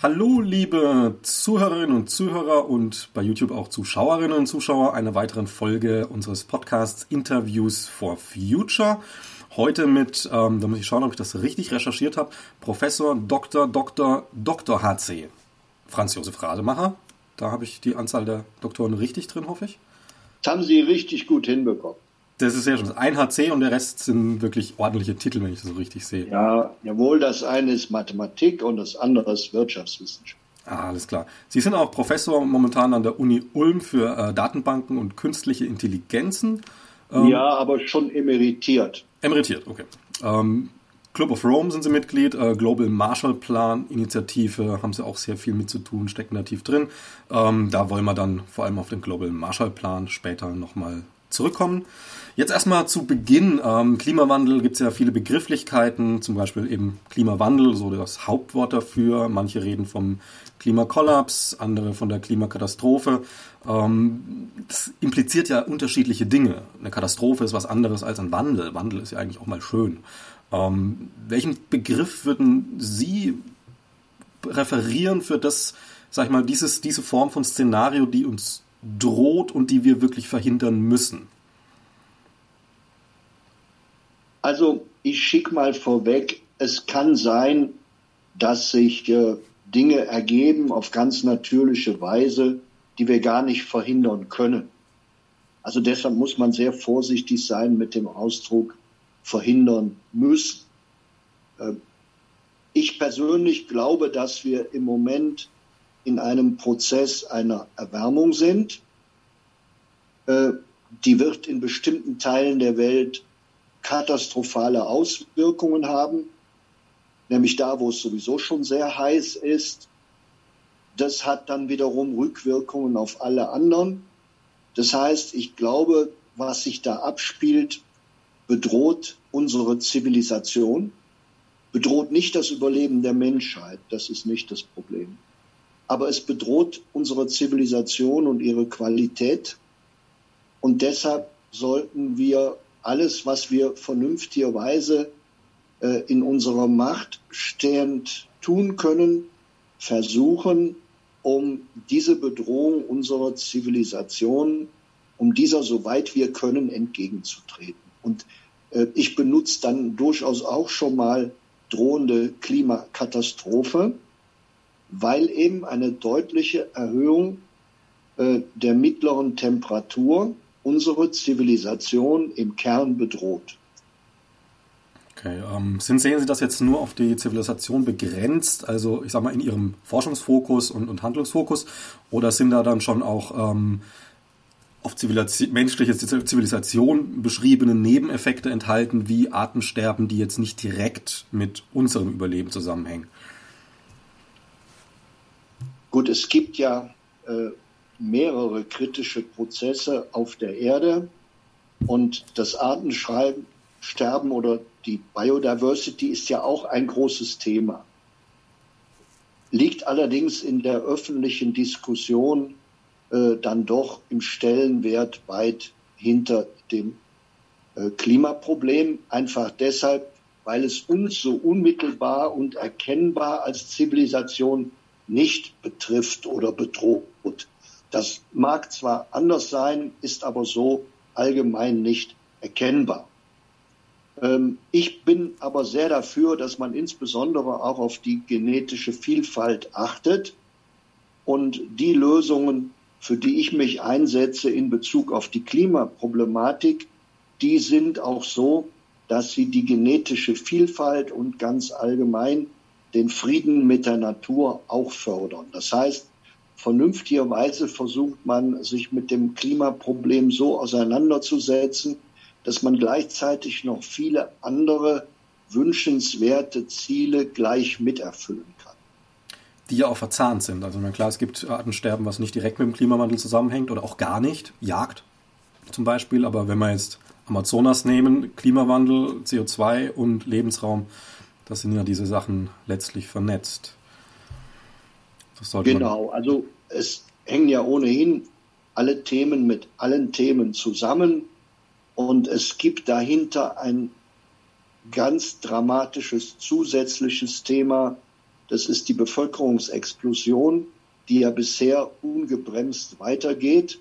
Hallo, liebe Zuhörerinnen und Zuhörer und bei YouTube auch Zuschauerinnen und Zuschauer einer weiteren Folge unseres Podcasts Interviews for Future. Heute mit, ähm, da muss ich schauen, ob ich das richtig recherchiert habe, Professor Dr. Dr. Dr. HC Franz Josef Rademacher. Da habe ich die Anzahl der Doktoren richtig drin, hoffe ich. Das haben Sie richtig gut hinbekommen. Das ist sehr schön. Ein HC und der Rest sind wirklich ordentliche Titel, wenn ich das so richtig sehe. Ja, jawohl, das eine ist Mathematik und das andere ist Wirtschaftswissenschaft. Ah, alles klar. Sie sind auch Professor momentan an der Uni Ulm für äh, Datenbanken und künstliche Intelligenzen. Ähm, ja, aber schon emeritiert. Emeritiert, okay. Ähm, Club of Rome sind Sie Mitglied, äh, Global Marshall Plan Initiative haben Sie auch sehr viel mit zu tun, stecken da tief drin. Ähm, da wollen wir dann vor allem auf den Global Marshall Plan später nochmal zurückkommen. Jetzt erstmal zu Beginn. Ähm, Klimawandel gibt es ja viele Begrifflichkeiten, zum Beispiel eben Klimawandel, so das Hauptwort dafür. Manche reden vom Klimakollaps, andere von der Klimakatastrophe. Ähm, das impliziert ja unterschiedliche Dinge. Eine Katastrophe ist was anderes als ein Wandel. Wandel ist ja eigentlich auch mal schön. Ähm, welchen Begriff würden Sie referieren für das, sag ich mal, dieses, diese Form von Szenario, die uns droht und die wir wirklich verhindern müssen? Also ich schicke mal vorweg, es kann sein, dass sich äh, Dinge ergeben auf ganz natürliche Weise, die wir gar nicht verhindern können. Also deshalb muss man sehr vorsichtig sein mit dem Ausdruck verhindern müssen. Äh, ich persönlich glaube, dass wir im Moment in einem Prozess einer Erwärmung sind. Äh, die wird in bestimmten Teilen der Welt katastrophale Auswirkungen haben, nämlich da, wo es sowieso schon sehr heiß ist. Das hat dann wiederum Rückwirkungen auf alle anderen. Das heißt, ich glaube, was sich da abspielt, bedroht unsere Zivilisation, bedroht nicht das Überleben der Menschheit, das ist nicht das Problem. Aber es bedroht unsere Zivilisation und ihre Qualität. Und deshalb sollten wir alles, was wir vernünftigerweise äh, in unserer Macht stehend tun können, versuchen, um diese Bedrohung unserer Zivilisation, um dieser soweit wir können entgegenzutreten. Und äh, ich benutze dann durchaus auch schon mal drohende Klimakatastrophe, weil eben eine deutliche Erhöhung äh, der mittleren Temperatur unsere Zivilisation im Kern bedroht. Okay, ähm, sind, sehen Sie das jetzt nur auf die Zivilisation begrenzt, also ich sage mal in Ihrem Forschungsfokus und, und Handlungsfokus, oder sind da dann schon auch ähm, auf Zivilisation, menschliche Zivilisation beschriebene Nebeneffekte enthalten, wie Artensterben, die jetzt nicht direkt mit unserem Überleben zusammenhängen? Gut, es gibt ja äh, mehrere kritische Prozesse auf der Erde und das Artensterben oder die Biodiversity ist ja auch ein großes Thema. Liegt allerdings in der öffentlichen Diskussion äh, dann doch im Stellenwert weit hinter dem äh, Klimaproblem, einfach deshalb, weil es uns so unmittelbar und erkennbar als Zivilisation nicht betrifft oder bedroht. Das mag zwar anders sein, ist aber so allgemein nicht erkennbar. Ähm, ich bin aber sehr dafür, dass man insbesondere auch auf die genetische Vielfalt achtet und die Lösungen, für die ich mich einsetze in Bezug auf die Klimaproblematik, die sind auch so, dass sie die genetische Vielfalt und ganz allgemein den Frieden mit der Natur auch fördern. Das heißt, vernünftigerweise versucht man, sich mit dem Klimaproblem so auseinanderzusetzen, dass man gleichzeitig noch viele andere wünschenswerte Ziele gleich miterfüllen kann. Die ja auch verzahnt sind. Also klar, es gibt Artensterben, was nicht direkt mit dem Klimawandel zusammenhängt oder auch gar nicht. Jagd zum Beispiel. Aber wenn wir jetzt Amazonas nehmen, Klimawandel, CO2 und Lebensraum, Das sind ja diese Sachen letztlich vernetzt. Genau, also es hängen ja ohnehin alle Themen mit allen Themen zusammen und es gibt dahinter ein ganz dramatisches zusätzliches Thema, das ist die Bevölkerungsexplosion, die ja bisher ungebremst weitergeht.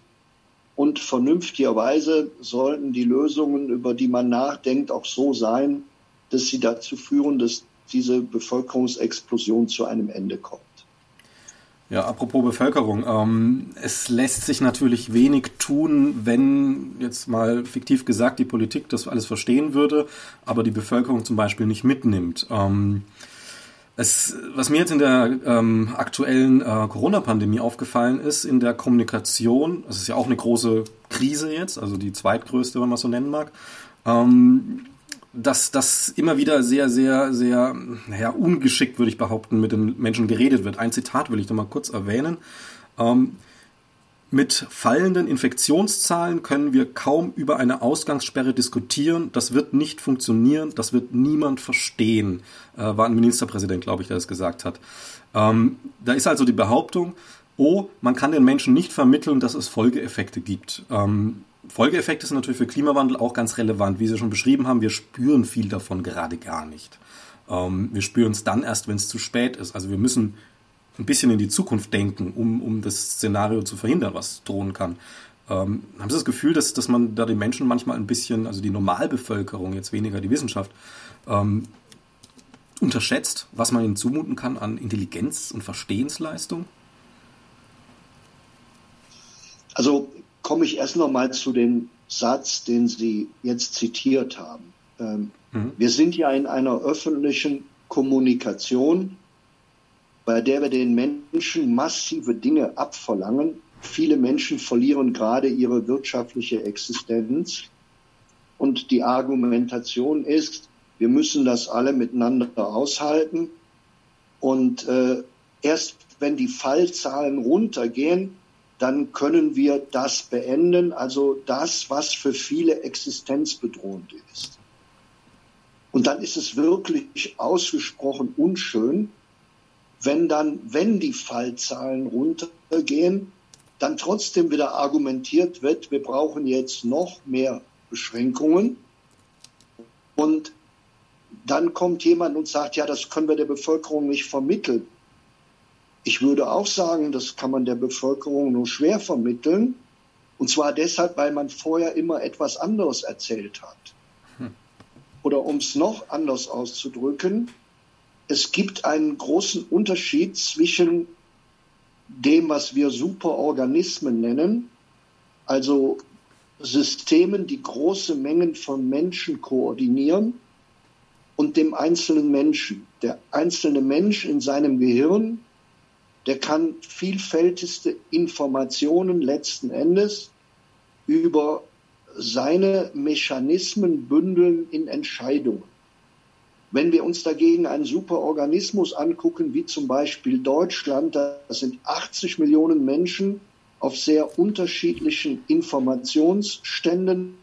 Und vernünftigerweise sollten die Lösungen, über die man nachdenkt, auch so sein, dass sie dazu führen, dass diese Bevölkerungsexplosion zu einem Ende kommt. Ja, apropos Bevölkerung. Ähm, es lässt sich natürlich wenig tun, wenn jetzt mal fiktiv gesagt die Politik das alles verstehen würde, aber die Bevölkerung zum Beispiel nicht mitnimmt. Ähm, es, was mir jetzt in der ähm, aktuellen äh, Corona-Pandemie aufgefallen ist, in der Kommunikation, es ist ja auch eine große Krise jetzt, also die zweitgrößte, wenn man so nennen mag, ähm, dass das immer wieder sehr, sehr, sehr, naja, ungeschickt, würde ich behaupten, mit den Menschen geredet wird. Ein Zitat will ich noch mal kurz erwähnen. Ähm, mit fallenden Infektionszahlen können wir kaum über eine Ausgangssperre diskutieren. Das wird nicht funktionieren. Das wird niemand verstehen. Äh, war ein Ministerpräsident, glaube ich, der das gesagt hat. Ähm, da ist also die Behauptung, oh, man kann den Menschen nicht vermitteln, dass es Folgeeffekte gibt. Ähm, Folgeeffekte sind natürlich für Klimawandel auch ganz relevant. Wie Sie schon beschrieben haben, wir spüren viel davon gerade gar nicht. Ähm, wir spüren es dann erst, wenn es zu spät ist. Also wir müssen ein bisschen in die Zukunft denken, um, um das Szenario zu verhindern, was drohen kann. Ähm, haben Sie das Gefühl, dass, dass man da den Menschen manchmal ein bisschen, also die Normalbevölkerung, jetzt weniger die Wissenschaft, ähm, unterschätzt, was man ihnen zumuten kann an Intelligenz und Verstehensleistung? Also komme ich erst noch mal zu dem Satz, den Sie jetzt zitiert haben. Ähm, mhm. Wir sind ja in einer öffentlichen Kommunikation bei der wir den Menschen massive Dinge abverlangen. Viele Menschen verlieren gerade ihre wirtschaftliche Existenz. Und die Argumentation ist, wir müssen das alle miteinander aushalten. Und äh, erst wenn die Fallzahlen runtergehen, dann können wir das beenden, also das, was für viele existenzbedrohend ist. Und dann ist es wirklich ausgesprochen unschön, wenn dann, wenn die Fallzahlen runtergehen, dann trotzdem wieder argumentiert wird, wir brauchen jetzt noch mehr Beschränkungen. Und dann kommt jemand und sagt, ja, das können wir der Bevölkerung nicht vermitteln. Ich würde auch sagen, das kann man der Bevölkerung nur schwer vermitteln. Und zwar deshalb, weil man vorher immer etwas anderes erzählt hat. Hm. Oder um es noch anders auszudrücken, es gibt einen großen Unterschied zwischen dem, was wir Superorganismen nennen, also Systemen, die große Mengen von Menschen koordinieren, und dem einzelnen Menschen. Der einzelne Mensch in seinem Gehirn, der kann vielfältigste Informationen letzten Endes über seine Mechanismen bündeln in Entscheidungen. Wenn wir uns dagegen einen Superorganismus angucken, wie zum Beispiel Deutschland, das sind 80 Millionen Menschen auf sehr unterschiedlichen Informationsständen,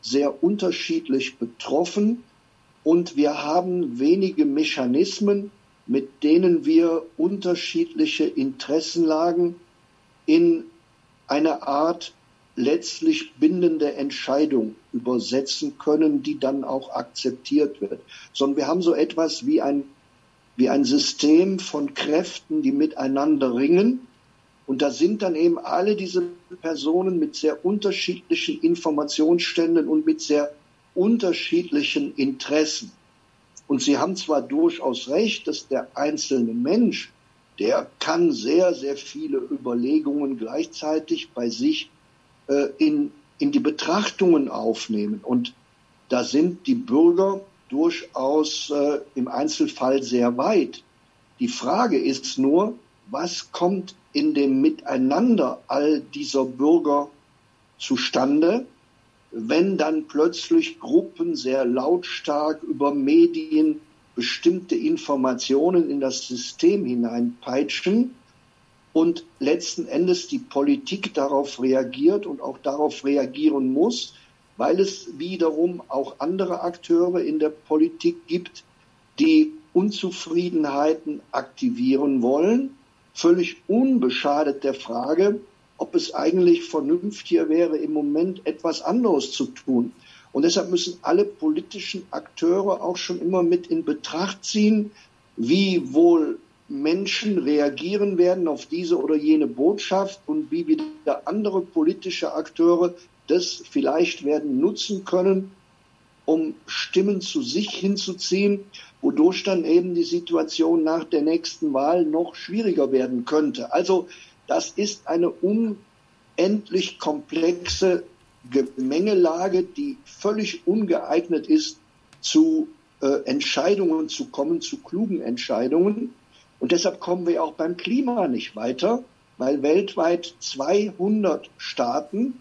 sehr unterschiedlich betroffen. Und wir haben wenige Mechanismen, mit denen wir unterschiedliche Interessenlagen in eine Art letztlich bindende Entscheidung übersetzen können, die dann auch akzeptiert wird. Sondern wir haben so etwas wie ein, wie ein System von Kräften, die miteinander ringen. Und da sind dann eben alle diese Personen mit sehr unterschiedlichen Informationsständen und mit sehr unterschiedlichen Interessen. Und Sie haben zwar durchaus recht, dass der einzelne Mensch, der kann sehr, sehr viele Überlegungen gleichzeitig bei sich äh, in, in die Betrachtungen aufnehmen. Und da sind die Bürger durchaus äh, im Einzelfall sehr weit. Die Frage ist nur, was kommt in dem Miteinander all dieser Bürger zustande, wenn dann plötzlich Gruppen sehr lautstark über Medien bestimmte Informationen in das System hineinpeitschen und letzten Endes die Politik darauf reagiert und auch darauf reagieren muss, weil es wiederum auch andere Akteure in der Politik gibt, die Unzufriedenheiten aktivieren wollen, völlig unbeschadet der Frage, ob es eigentlich vernünftiger wäre, im Moment etwas anderes zu tun. Und deshalb müssen alle politischen Akteure auch schon immer mit in Betracht ziehen, wie wohl Menschen reagieren werden auf diese oder jene Botschaft und wie wieder andere politische Akteure das vielleicht werden nutzen können, um Stimmen zu sich hinzuziehen, wodurch dann eben die Situation nach der nächsten Wahl noch schwieriger werden könnte. Also das ist eine unendlich komplexe Gemengelage, die völlig ungeeignet ist, zu äh, Entscheidungen zu kommen, zu klugen Entscheidungen. Und deshalb kommen wir auch beim Klima nicht weiter, weil weltweit 200 Staaten,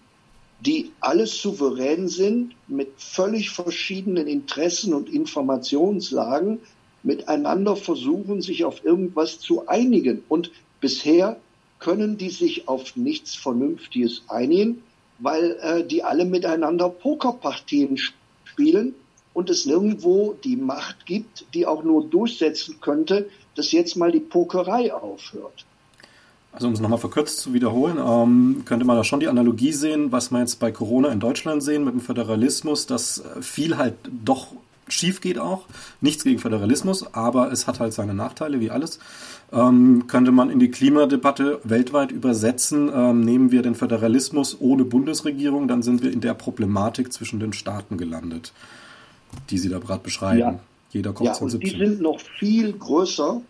die alles souverän sind, mit völlig verschiedenen Interessen und Informationslagen, miteinander versuchen, sich auf irgendwas zu einigen. Und bisher können die sich auf nichts Vernünftiges einigen, weil äh, die alle miteinander Pokerpartien spielen und es nirgendwo die Macht gibt, die auch nur durchsetzen könnte, dass jetzt mal die Pokerei aufhört. Also um es nochmal verkürzt zu wiederholen, ähm, könnte man da schon die Analogie sehen, was wir jetzt bei Corona in Deutschland sehen mit dem Föderalismus, dass viel halt doch schief geht auch. Nichts gegen Föderalismus, aber es hat halt seine Nachteile, wie alles. Ähm, könnte man in die Klimadebatte weltweit übersetzen, ähm, nehmen wir den Föderalismus ohne Bundesregierung, dann sind wir in der Problematik zwischen den Staaten gelandet, die Sie da gerade beschreiben. Ja. Jeder kommt ja, und die sind noch viel größer.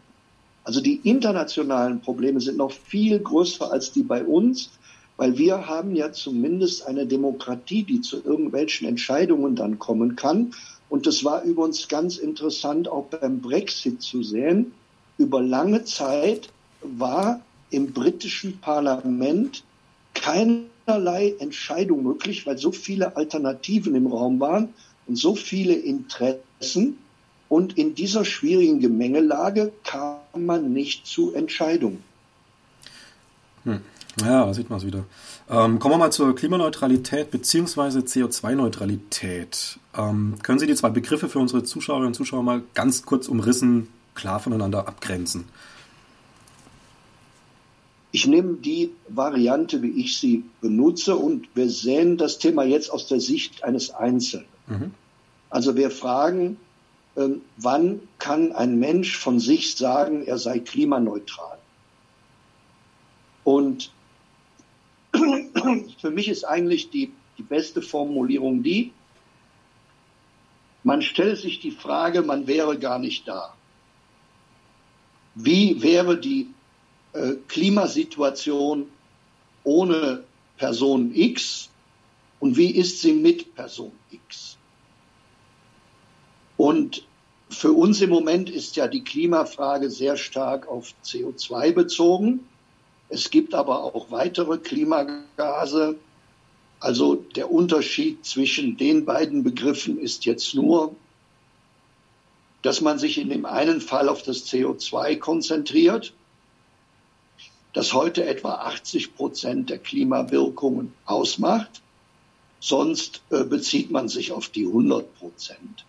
Also die internationalen Probleme sind noch viel größer als die bei uns, weil wir haben ja zumindest eine Demokratie, die zu irgendwelchen Entscheidungen dann kommen kann. Und das war übrigens ganz interessant auch beim Brexit zu sehen. Über lange Zeit war im britischen Parlament keinerlei Entscheidung möglich, weil so viele Alternativen im Raum waren und so viele Interessen. Und in dieser schwierigen Gemengelage kam man nicht zu Entscheidungen. Hm. Ja, da sieht man es wieder. Ähm, kommen wir mal zur Klimaneutralität bzw. CO2-Neutralität. Ähm, können Sie die zwei Begriffe für unsere Zuschauerinnen und Zuschauer mal ganz kurz umrissen, klar voneinander abgrenzen? Ich nehme die Variante, wie ich sie benutze, und wir sehen das Thema jetzt aus der Sicht eines Einzelnen. Mhm. Also wir fragen, äh, wann kann ein Mensch von sich sagen, er sei klimaneutral? Und für mich ist eigentlich die, die beste Formulierung die, man stellt sich die Frage, man wäre gar nicht da. Wie wäre die äh, Klimasituation ohne Person X und wie ist sie mit Person X? Und für uns im Moment ist ja die Klimafrage sehr stark auf CO2 bezogen. Es gibt aber auch weitere Klimagase. Also der Unterschied zwischen den beiden Begriffen ist jetzt nur, dass man sich in dem einen Fall auf das CO2 konzentriert, das heute etwa 80 Prozent der Klimawirkungen ausmacht. Sonst äh, bezieht man sich auf die 100 Prozent.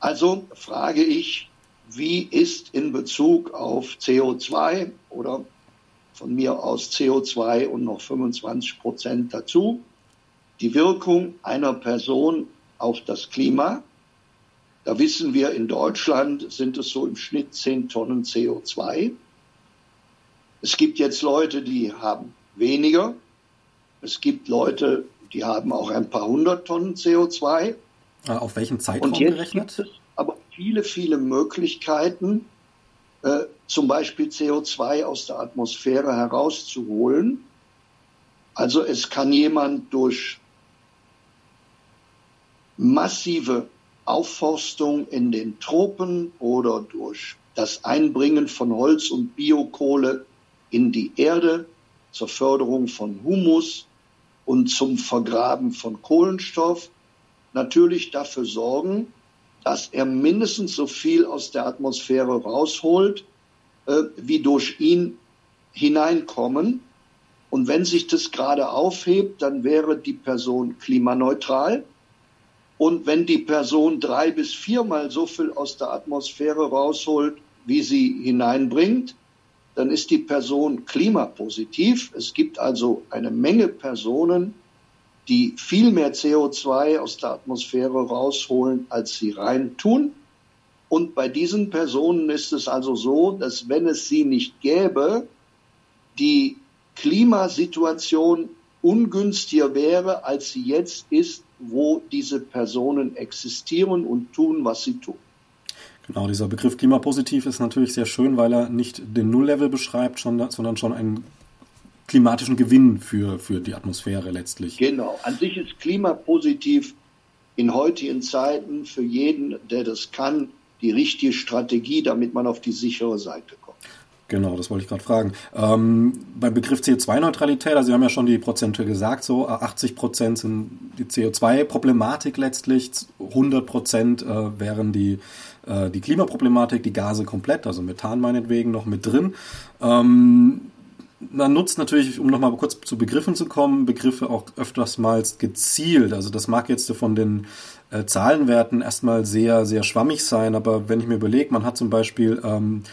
Also frage ich, wie ist in Bezug auf CO2 oder von mir aus CO2 und noch 25 Prozent dazu. Die Wirkung einer Person auf das Klima. Da wissen wir, in Deutschland sind es so im Schnitt 10 Tonnen CO2. Es gibt jetzt Leute, die haben weniger. Es gibt Leute, die haben auch ein paar hundert Tonnen CO2. Auf welchen Zeitraum gerechnet? Aber viele, viele Möglichkeiten, äh, zum Beispiel CO2 aus der Atmosphäre herauszuholen. Also es kann jemand durch massive Aufforstung in den Tropen oder durch das Einbringen von Holz und Biokohle in die Erde zur Förderung von Humus und zum Vergraben von Kohlenstoff natürlich dafür sorgen, dass er mindestens so viel aus der Atmosphäre rausholt, äh, wie durch ihn hineinkommen. Und wenn sich das gerade aufhebt, dann wäre die Person klimaneutral. Und wenn die Person drei bis viermal so viel aus der Atmosphäre rausholt, wie sie hineinbringt, dann ist die Person klimapositiv. Es gibt also eine Menge Personen, die viel mehr CO2 aus der Atmosphäre rausholen, als sie reintun. Und bei diesen Personen ist es also so, dass wenn es sie nicht gäbe, die Klimasituation ungünstiger wäre, als sie jetzt ist, wo diese Personen existieren und tun, was sie tun. Genau, dieser Begriff klimapositiv ist natürlich sehr schön, weil er nicht den Nulllevel beschreibt, sondern schon einen klimatischen Gewinn für, für die Atmosphäre letztlich. Genau, an sich ist klimapositiv in heutigen Zeiten für jeden, der das kann, die richtige Strategie, damit man auf die sichere Seite kommt. Genau, das wollte ich gerade fragen. Ähm, beim Begriff CO2-Neutralität, also Sie haben ja schon die Prozente gesagt, so 80 Prozent sind die CO2-Problematik letztlich, 100 Prozent äh, wären die, äh, die Klimaproblematik, die Gase komplett, also Methan meinetwegen noch mit drin. Ähm, man nutzt natürlich, um nochmal kurz zu Begriffen zu kommen, Begriffe auch öfters mal gezielt. Also das mag jetzt von den äh, Zahlenwerten erstmal sehr, sehr schwammig sein, aber wenn ich mir überlege, man hat zum Beispiel ähm,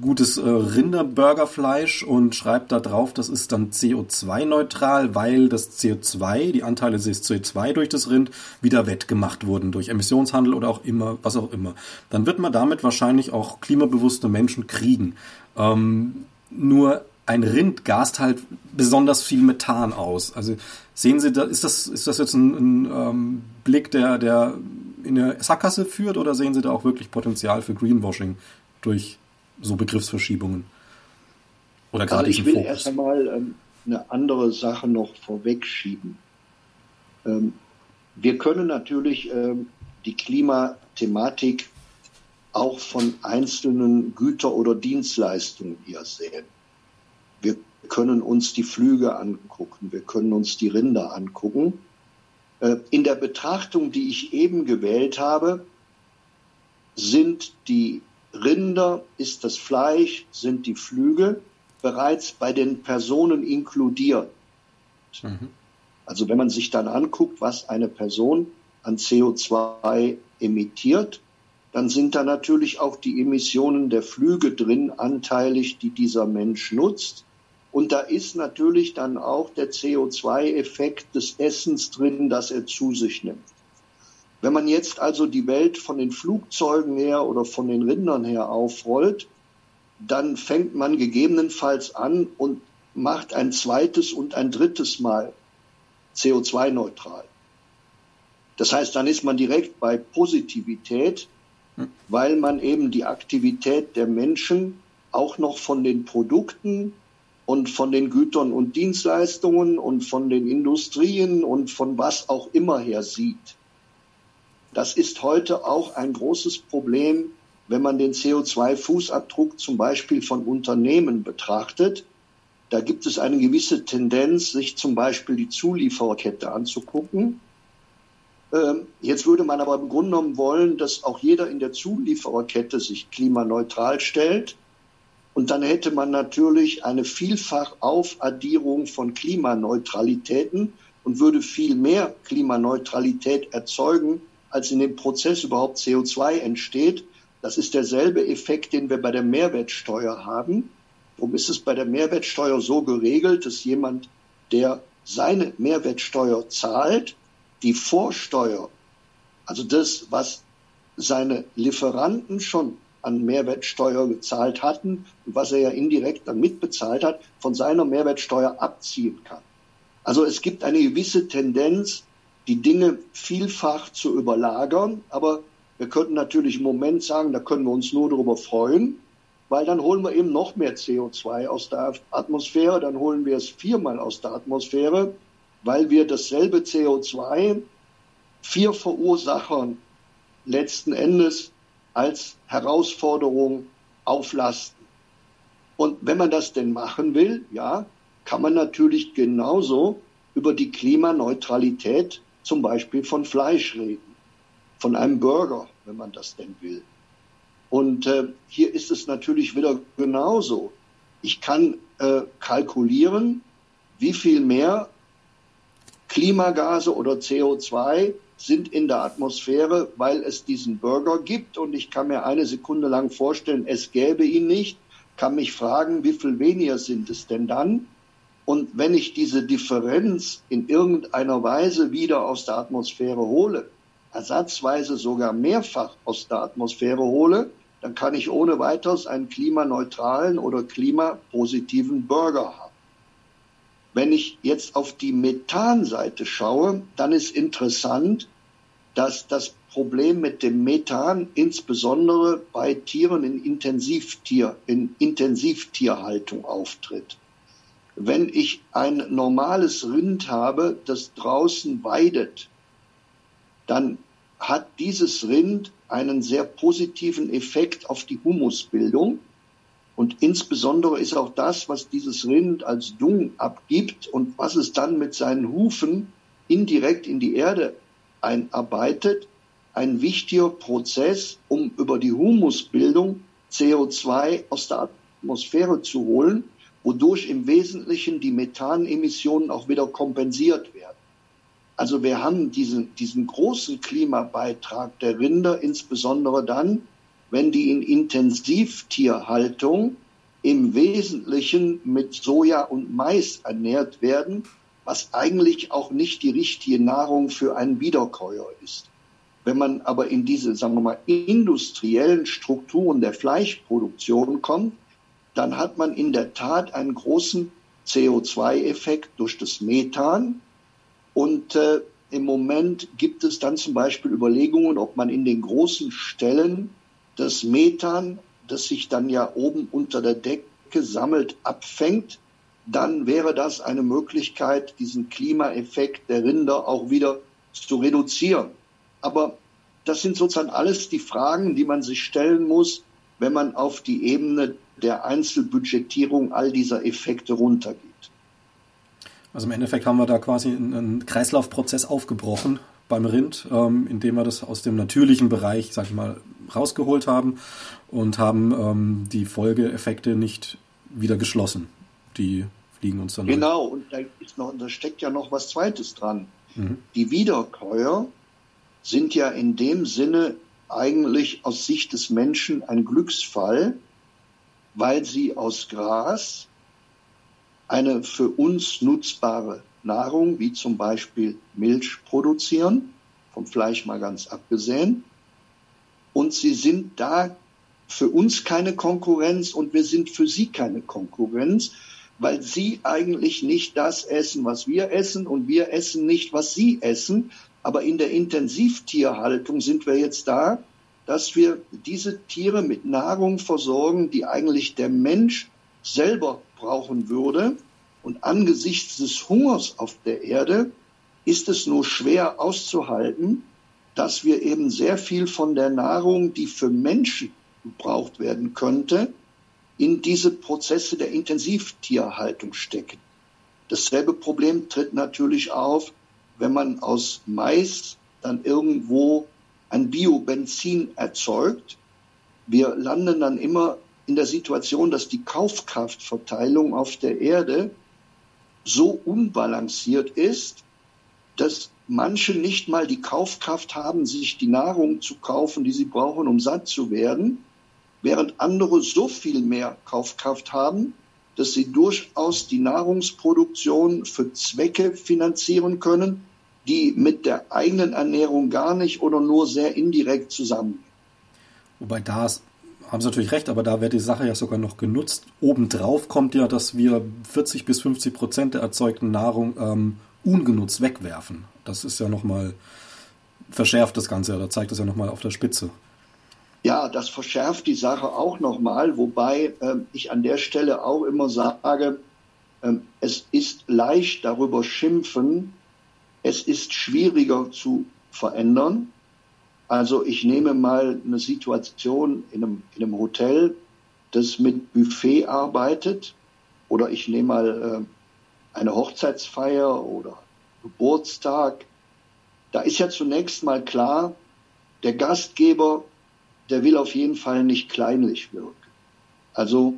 gutes äh, Rinderburgerfleisch und schreibt da drauf, das ist dann CO2-neutral, weil das CO2, die Anteile des CO2 durch das Rind wieder wettgemacht wurden durch Emissionshandel oder auch immer, was auch immer. Dann wird man damit wahrscheinlich auch klimabewusste Menschen kriegen. Ähm, nur ein Rind gast halt besonders viel Methan aus. Also sehen Sie, da, ist das, ist das jetzt ein, ein ähm, Blick, der, der in eine Sackgasse führt oder sehen Sie da auch wirklich Potenzial für Greenwashing durch so Begriffsverschiebungen? Oder gerade also ich will Fokus? erst einmal ähm, eine andere Sache noch vorwegschieben. Ähm, wir können natürlich ähm, die Klimathematik auch von einzelnen Güter- oder Dienstleistungen hier sehen. Wir können uns die Flüge angucken, wir können uns die Rinder angucken. Äh, in der Betrachtung, die ich eben gewählt habe, sind die Rinder, ist das Fleisch, sind die Flüge bereits bei den Personen inkludiert. Mhm. Also wenn man sich dann anguckt, was eine Person an CO2 emittiert, dann sind da natürlich auch die Emissionen der Flüge drin anteilig, die dieser Mensch nutzt. Und da ist natürlich dann auch der CO2-Effekt des Essens drin, das er zu sich nimmt. Wenn man jetzt also die Welt von den Flugzeugen her oder von den Rindern her aufrollt, dann fängt man gegebenenfalls an und macht ein zweites und ein drittes Mal CO2-neutral. Das heißt, dann ist man direkt bei Positivität, hm. weil man eben die Aktivität der Menschen auch noch von den Produkten und von den Gütern und Dienstleistungen und von den Industrien und von was auch immer her sieht. Das ist heute auch ein großes Problem, wenn man den CO2-Fußabdruck zum Beispiel von Unternehmen betrachtet. Da gibt es eine gewisse Tendenz, sich zum Beispiel die Zuliefererkette anzugucken. Ähm, jetzt würde man aber im Grunde genommen wollen, dass auch jeder in der Zuliefererkette sich klimaneutral stellt. Und dann hätte man natürlich eine Vielfachaufadierung von Klimaneutralitäten und würde viel mehr Klimaneutralität erzeugen, als in dem Prozess überhaupt CO2 entsteht. Das ist derselbe Effekt, den wir bei der Mehrwertsteuer haben. Darum ist es bei der Mehrwertsteuer so geregelt, dass jemand, der seine Mehrwertsteuer zahlt, die Vorsteuer, also das, was seine Lieferanten schon an Mehrwertsteuer gezahlt hatten und was er ja indirekt dann mitbezahlt hat, von seiner Mehrwertsteuer abziehen kann. Also es gibt eine gewisse Tendenz, die Dinge vielfach zu überlagern, aber wir könnten natürlich im Moment sagen, da können wir uns nur darüber freuen, weil dann holen wir eben noch mehr CO2 aus der Atmosphäre, dann holen wir es viermal aus der Atmosphäre, weil wir dasselbe CO2 vier Verursachern letzten Endes als Herausforderung auflasten. Und wenn man das denn machen will, ja, kann man natürlich genauso über die Klimaneutralität zum Beispiel von Fleisch reden, von einem Burger, wenn man das denn will. Und äh, hier ist es natürlich wieder genauso. Ich kann äh, kalkulieren, wie viel mehr Klimagase oder CO2 sind in der Atmosphäre, weil es diesen Burger gibt. Und ich kann mir eine Sekunde lang vorstellen, es gäbe ihn nicht, kann mich fragen, wie viel weniger sind es denn dann? Und wenn ich diese Differenz in irgendeiner Weise wieder aus der Atmosphäre hole, ersatzweise sogar mehrfach aus der Atmosphäre hole, dann kann ich ohne weiteres einen klimaneutralen oder klimapositiven Burger haben. Wenn ich jetzt auf die Methanseite schaue, dann ist interessant, dass das Problem mit dem Methan insbesondere bei Tieren in Intensivtier, in Intensivtierhaltung auftritt. Wenn ich ein normales Rind habe, das draußen weidet, dann hat dieses Rind einen sehr positiven Effekt auf die Humusbildung. Und insbesondere ist auch das, was dieses Rind als Dung abgibt und was es dann mit seinen Hufen indirekt in die Erde einarbeitet, ein wichtiger Prozess, um über die Humusbildung CO2 aus der Atmosphäre zu holen, wodurch im Wesentlichen die Methanemissionen auch wieder kompensiert werden. Also wir haben diesen, diesen großen Klimabeitrag der Rinder, insbesondere dann, wenn die in Intensivtierhaltung im Wesentlichen mit Soja und Mais ernährt werden, was eigentlich auch nicht die richtige Nahrung für einen Wiederkäuer ist. Wenn man aber in diese, sagen wir mal, industriellen Strukturen der Fleischproduktion kommt, dann hat man in der Tat einen großen CO2-Effekt durch das Methan. Und äh, im Moment gibt es dann zum Beispiel Überlegungen, ob man in den großen Stellen das Methan, das sich dann ja oben unter der Decke sammelt, abfängt, dann wäre das eine Möglichkeit, diesen Klimaeffekt der Rinder auch wieder zu reduzieren. Aber das sind sozusagen alles die Fragen, die man sich stellen muss, wenn man auf die Ebene der Einzelbudgetierung all dieser Effekte runtergeht. Also im Endeffekt haben wir da quasi einen Kreislaufprozess aufgebrochen beim Rind, ähm, indem wir das aus dem natürlichen Bereich, sag ich mal, rausgeholt haben und haben ähm, die Folgeeffekte nicht wieder geschlossen. Die fliegen uns dann. Genau, und da, ist noch, da steckt ja noch was Zweites dran. Mhm. Die Wiederkäuer sind ja in dem Sinne eigentlich aus Sicht des Menschen ein Glücksfall, weil sie aus Gras eine für uns nutzbare Nahrung, wie zum Beispiel Milch, produzieren, vom Fleisch mal ganz abgesehen. Und sie sind da für uns keine Konkurrenz und wir sind für sie keine Konkurrenz, weil sie eigentlich nicht das essen, was wir essen und wir essen nicht, was sie essen. Aber in der Intensivtierhaltung sind wir jetzt da, dass wir diese Tiere mit Nahrung versorgen, die eigentlich der Mensch selber brauchen würde. Und angesichts des Hungers auf der Erde ist es nur schwer auszuhalten, dass wir eben sehr viel von der Nahrung, die für Menschen gebraucht werden könnte, in diese Prozesse der Intensivtierhaltung stecken. Dasselbe Problem tritt natürlich auf, wenn man aus Mais dann irgendwo ein Biobenzin erzeugt. Wir landen dann immer in der Situation, dass die Kaufkraftverteilung auf der Erde so unbalanciert ist, dass manche nicht mal die Kaufkraft haben, sich die Nahrung zu kaufen, die sie brauchen, um satt zu werden, während andere so viel mehr Kaufkraft haben, dass sie durchaus die Nahrungsproduktion für Zwecke finanzieren können, die mit der eigenen Ernährung gar nicht oder nur sehr indirekt zusammenhängen. Wobei da haben Sie natürlich recht, aber da wird die Sache ja sogar noch genutzt. Obendrauf kommt ja, dass wir 40 bis 50 Prozent der erzeugten Nahrung ähm, ungenutzt wegwerfen. Das ist ja nochmal verschärft das Ganze, da zeigt das ja nochmal auf der Spitze. Ja, das verschärft die Sache auch nochmal, wobei äh, ich an der Stelle auch immer sage, äh, es ist leicht darüber schimpfen, es ist schwieriger zu verändern. Also ich nehme mal eine Situation in einem, in einem Hotel, das mit Buffet arbeitet, oder ich nehme mal äh, eine Hochzeitsfeier oder Geburtstag. Da ist ja zunächst mal klar, der Gastgeber der will auf jeden Fall nicht kleinlich wirken. Also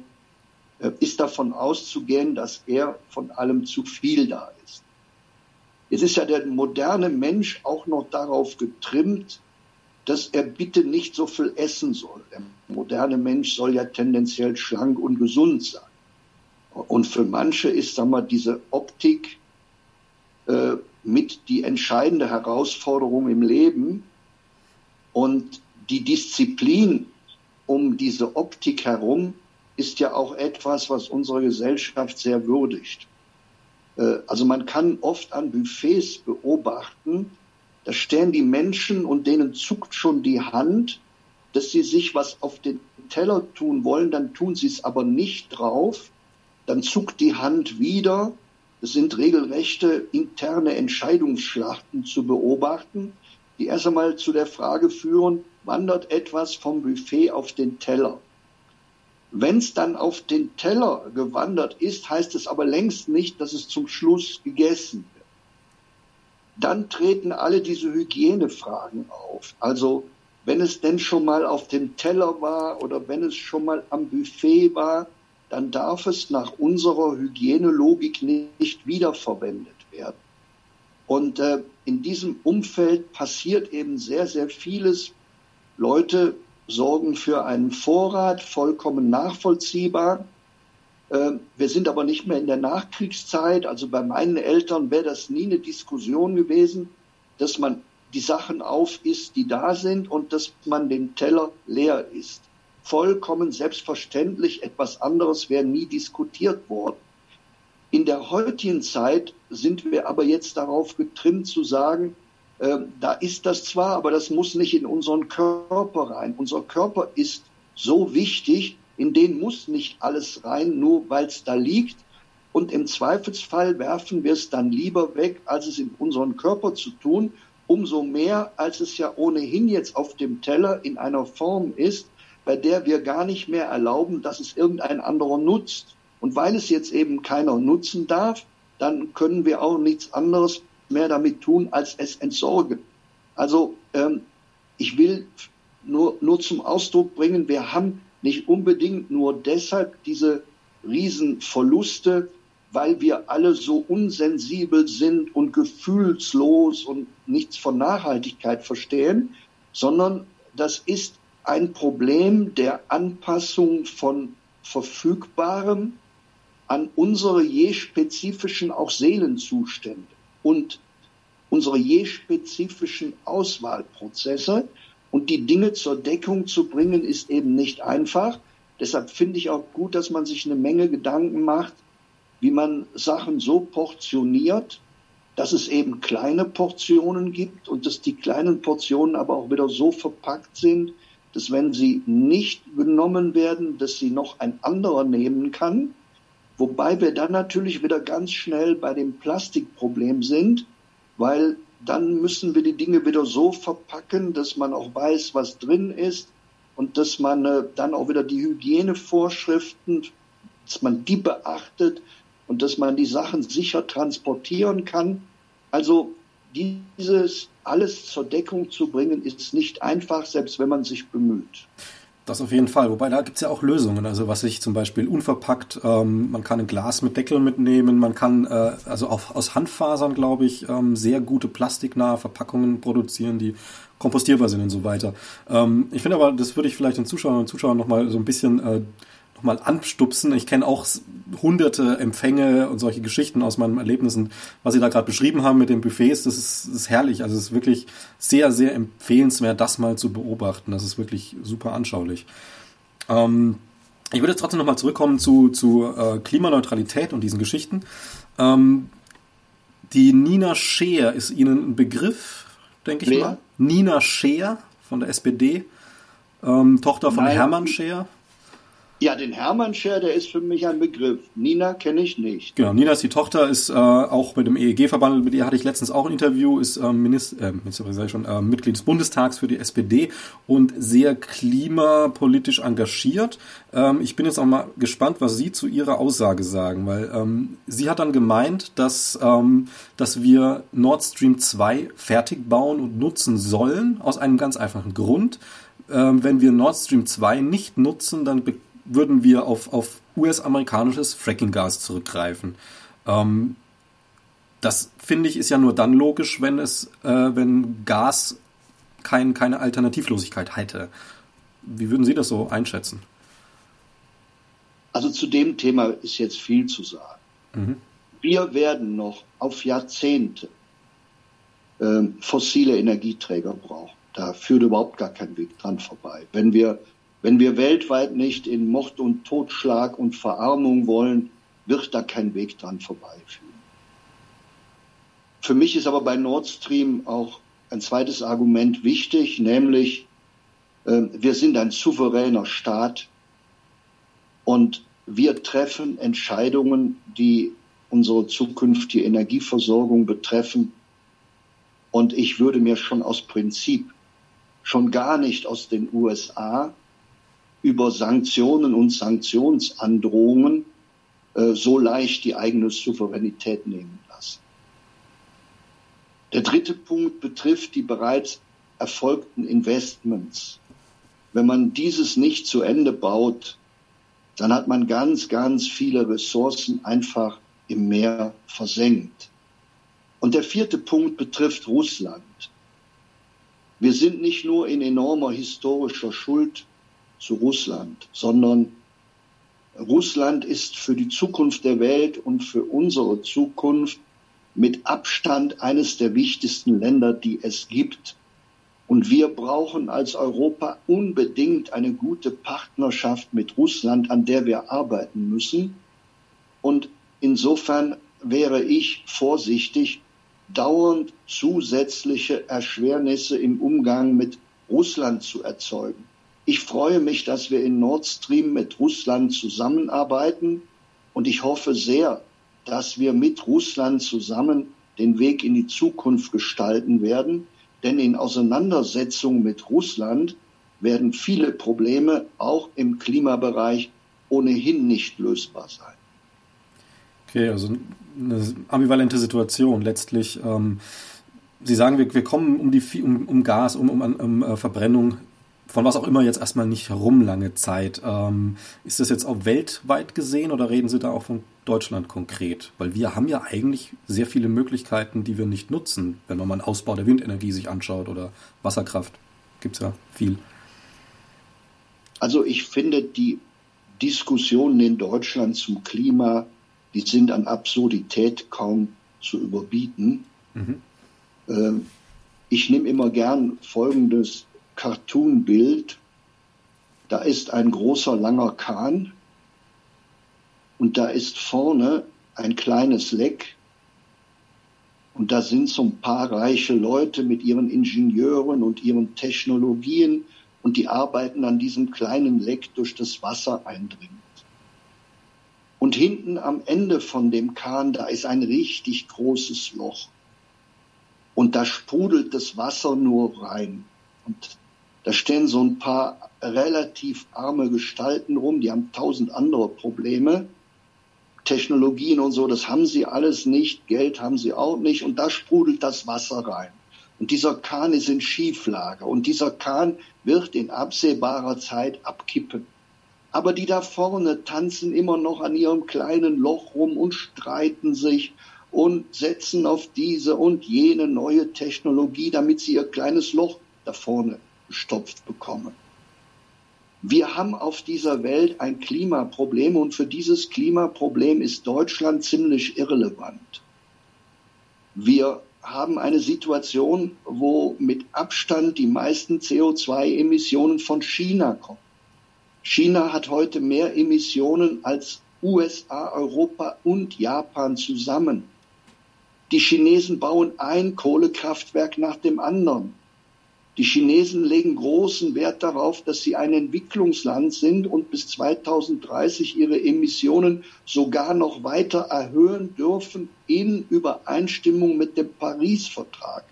äh, ist davon auszugehen, dass er von allem zu viel da ist. Jetzt ist ja der moderne Mensch auch noch darauf getrimmt, dass er bitte nicht so viel essen soll. Der moderne Mensch soll ja tendenziell schlank und gesund sein. Und für manche ist, sagen wir, diese Optik äh, mit die entscheidende Herausforderung im Leben. Und die Disziplin um diese Optik herum ist ja auch etwas, was unsere Gesellschaft sehr würdigt. Äh, also man kann oft an Buffets beobachten, da stehen die Menschen und denen zuckt schon die Hand, dass sie sich was auf den Teller tun wollen, dann tun sie es aber nicht drauf, dann zuckt die Hand wieder. Es sind regelrechte interne Entscheidungsschlachten zu beobachten, die erst einmal zu der Frage führen, wandert etwas vom Buffet auf den Teller. Wenn es dann auf den Teller gewandert ist, heißt es aber längst nicht, dass es zum Schluss gegessen wird. Dann treten alle diese Hygienefragen auf. Also wenn es denn schon mal auf dem Teller war oder wenn es schon mal am Buffet war, dann darf es nach unserer Hygienelogik nicht wiederverwendet werden. Und äh, in diesem Umfeld passiert eben sehr, sehr vieles. Leute sorgen für einen Vorrat, vollkommen nachvollziehbar. Äh, wir sind aber nicht mehr in der Nachkriegszeit. Also bei meinen Eltern wäre das nie eine Diskussion gewesen, dass man die Sachen aufisst, die da sind und dass man den Teller leer isst. Vollkommen selbstverständlich, etwas anderes wäre nie diskutiert worden. In der heutigen Zeit sind wir aber jetzt darauf getrimmt zu sagen, da ist das zwar, aber das muss nicht in unseren Körper rein. Unser Körper ist so wichtig, in den muss nicht alles rein, nur weil es da liegt. Und im Zweifelsfall werfen wir es dann lieber weg, als es in unseren Körper zu tun. Umso mehr, als es ja ohnehin jetzt auf dem Teller in einer Form ist, bei der wir gar nicht mehr erlauben, dass es irgendein anderer nutzt. Und weil es jetzt eben keiner nutzen darf, dann können wir auch nichts anderes mehr damit tun, als es entsorgen. Also ähm, ich will nur, nur zum Ausdruck bringen, wir haben nicht unbedingt nur deshalb diese Riesenverluste, weil wir alle so unsensibel sind und gefühlslos und nichts von Nachhaltigkeit verstehen, sondern das ist ein Problem der Anpassung von Verfügbarem an unsere je spezifischen auch Seelenzustände und unsere je spezifischen Auswahlprozesse. Und die Dinge zur Deckung zu bringen, ist eben nicht einfach. Deshalb finde ich auch gut, dass man sich eine Menge Gedanken macht, wie man Sachen so portioniert, dass es eben kleine Portionen gibt und dass die kleinen Portionen aber auch wieder so verpackt sind, dass wenn sie nicht genommen werden, dass sie noch ein anderer nehmen kann Wobei wir dann natürlich wieder ganz schnell bei dem Plastikproblem sind, weil dann müssen wir die Dinge wieder so verpacken, dass man auch weiß, was drin ist und dass man äh, dann auch wieder die Hygienevorschriften, dass man die beachtet und dass man die Sachen sicher transportieren kann. Also dieses alles zur Deckung zu bringen, ist nicht einfach, selbst wenn man sich bemüht. Das auf jeden Fall. Wobei da gibt's ja auch Lösungen. Also was ich zum Beispiel unverpackt, ähm, man kann ein Glas mit Deckel mitnehmen, man kann äh, also auch aus Handfasern, glaube ich, ähm, sehr gute plastiknahe Verpackungen produzieren, die kompostierbar sind und so weiter. Ähm, ich finde aber, das würde ich vielleicht den Zuschauern und Zuschauern nochmal so ein bisschen äh, nochmal anstupsen. Ich kenne auch hunderte Empfänge und solche Geschichten aus meinen Erlebnissen, was Sie da gerade beschrieben haben mit den Buffets. Das ist, das ist herrlich. Also es ist wirklich sehr, sehr empfehlenswert, das mal zu beobachten. Das ist wirklich super anschaulich. Ähm, ich würde jetzt trotzdem nochmal zurückkommen zu, zu äh, Klimaneutralität und diesen Geschichten. Ähm, die Nina Scheer ist Ihnen ein Begriff, denke ich Wer? mal. Nina Scheer von der SPD, ähm, Tochter von Nein. Hermann Scheer. Ja, den Hermann Scher, der ist für mich ein Begriff. Nina kenne ich nicht. Genau, Nina ist die Tochter, ist äh, auch mit dem EEG verbandelt. Mit ihr hatte ich letztens auch ein Interview, ist ähm, Minister, äh, Minister schon, äh, Mitglied des Bundestags für die SPD und sehr klimapolitisch engagiert. Ähm, ich bin jetzt auch mal gespannt, was Sie zu ihrer Aussage sagen, weil ähm, sie hat dann gemeint, dass, ähm, dass wir Nord Stream 2 fertig bauen und nutzen sollen, aus einem ganz einfachen Grund. Ähm, wenn wir Nord Stream 2 nicht nutzen, dann würden wir auf, auf US-amerikanisches Fracking-Gas zurückgreifen. Ähm, das finde ich ist ja nur dann logisch, wenn es, äh, wenn Gas kein, keine Alternativlosigkeit hätte. Wie würden Sie das so einschätzen? Also zu dem Thema ist jetzt viel zu sagen. Mhm. Wir werden noch auf Jahrzehnte äh, fossile Energieträger brauchen. Da führt überhaupt gar kein Weg dran vorbei. Wenn wir, wenn wir weltweit nicht in Mord und Totschlag und Verarmung wollen, wird da kein Weg dran vorbeiführen. Für mich ist aber bei Nord Stream auch ein zweites Argument wichtig, nämlich äh, wir sind ein souveräner Staat und wir treffen Entscheidungen, die unsere zukünftige Energieversorgung betreffen. Und ich würde mir schon aus Prinzip, schon gar nicht aus den USA, über Sanktionen und Sanktionsandrohungen äh, so leicht die eigene Souveränität nehmen lassen. Der dritte Punkt betrifft die bereits erfolgten Investments. Wenn man dieses nicht zu Ende baut, dann hat man ganz, ganz viele Ressourcen einfach im Meer versenkt. Und der vierte Punkt betrifft Russland. Wir sind nicht nur in enormer historischer Schuld zu Russland, sondern Russland ist für die Zukunft der Welt und für unsere Zukunft mit Abstand eines der wichtigsten Länder, die es gibt. Und wir brauchen als Europa unbedingt eine gute Partnerschaft mit Russland, an der wir arbeiten müssen. Und insofern wäre ich vorsichtig, dauernd zusätzliche Erschwernisse im Umgang mit Russland zu erzeugen. Ich freue mich, dass wir in Nord Stream mit Russland zusammenarbeiten und ich hoffe sehr, dass wir mit Russland zusammen den Weg in die Zukunft gestalten werden. Denn in Auseinandersetzung mit Russland werden viele Probleme auch im Klimabereich ohnehin nicht lösbar sein. Okay, also eine ambivalente Situation. Letztlich, ähm, Sie sagen, wir, wir kommen um, die, um, um Gas, um, um, um uh, Verbrennung von was auch immer jetzt erstmal nicht herum lange Zeit. Ähm, ist das jetzt auch weltweit gesehen oder reden Sie da auch von Deutschland konkret? Weil wir haben ja eigentlich sehr viele Möglichkeiten, die wir nicht nutzen, wenn man mal einen Ausbau der Windenergie sich anschaut oder Wasserkraft. Gibt es ja viel. Also ich finde die Diskussionen in Deutschland zum Klima, die sind an Absurdität kaum zu überbieten. Mhm. Ähm, ich nehme immer gern folgendes Cartoon-Bild. Da ist ein großer, langer Kahn und da ist vorne ein kleines Leck und da sind so ein paar reiche Leute mit ihren Ingenieuren und ihren Technologien und die arbeiten an diesem kleinen Leck durch das Wasser eindringend. Und hinten am Ende von dem Kahn, da ist ein richtig großes Loch. Und da sprudelt das Wasser nur rein. Und da stehen so ein paar relativ arme Gestalten rum, die haben tausend andere Probleme. Technologien und so, das haben sie alles nicht, Geld haben sie auch nicht und da sprudelt das Wasser rein. Und dieser Kahn ist in Schieflage und dieser Kahn wird in absehbarer Zeit abkippen. Aber die da vorne tanzen immer noch an ihrem kleinen Loch rum und streiten sich und setzen auf diese und jene neue Technologie, damit sie ihr kleines Loch da vorne gestopft bekommen. Wir haben auf dieser Welt ein Klimaproblem und für dieses Klimaproblem ist Deutschland ziemlich irrelevant. Wir haben eine Situation, wo mit Abstand die meisten CO2-Emissionen von China kommen. China hat heute mehr Emissionen als USA, Europa und Japan zusammen. Die Chinesen bauen ein Kohlekraftwerk nach dem anderen. Die Chinesen legen großen Wert darauf, dass sie ein Entwicklungsland sind und bis 2030 ihre Emissionen sogar noch weiter erhöhen dürfen in Übereinstimmung mit dem Paris-Vertrag.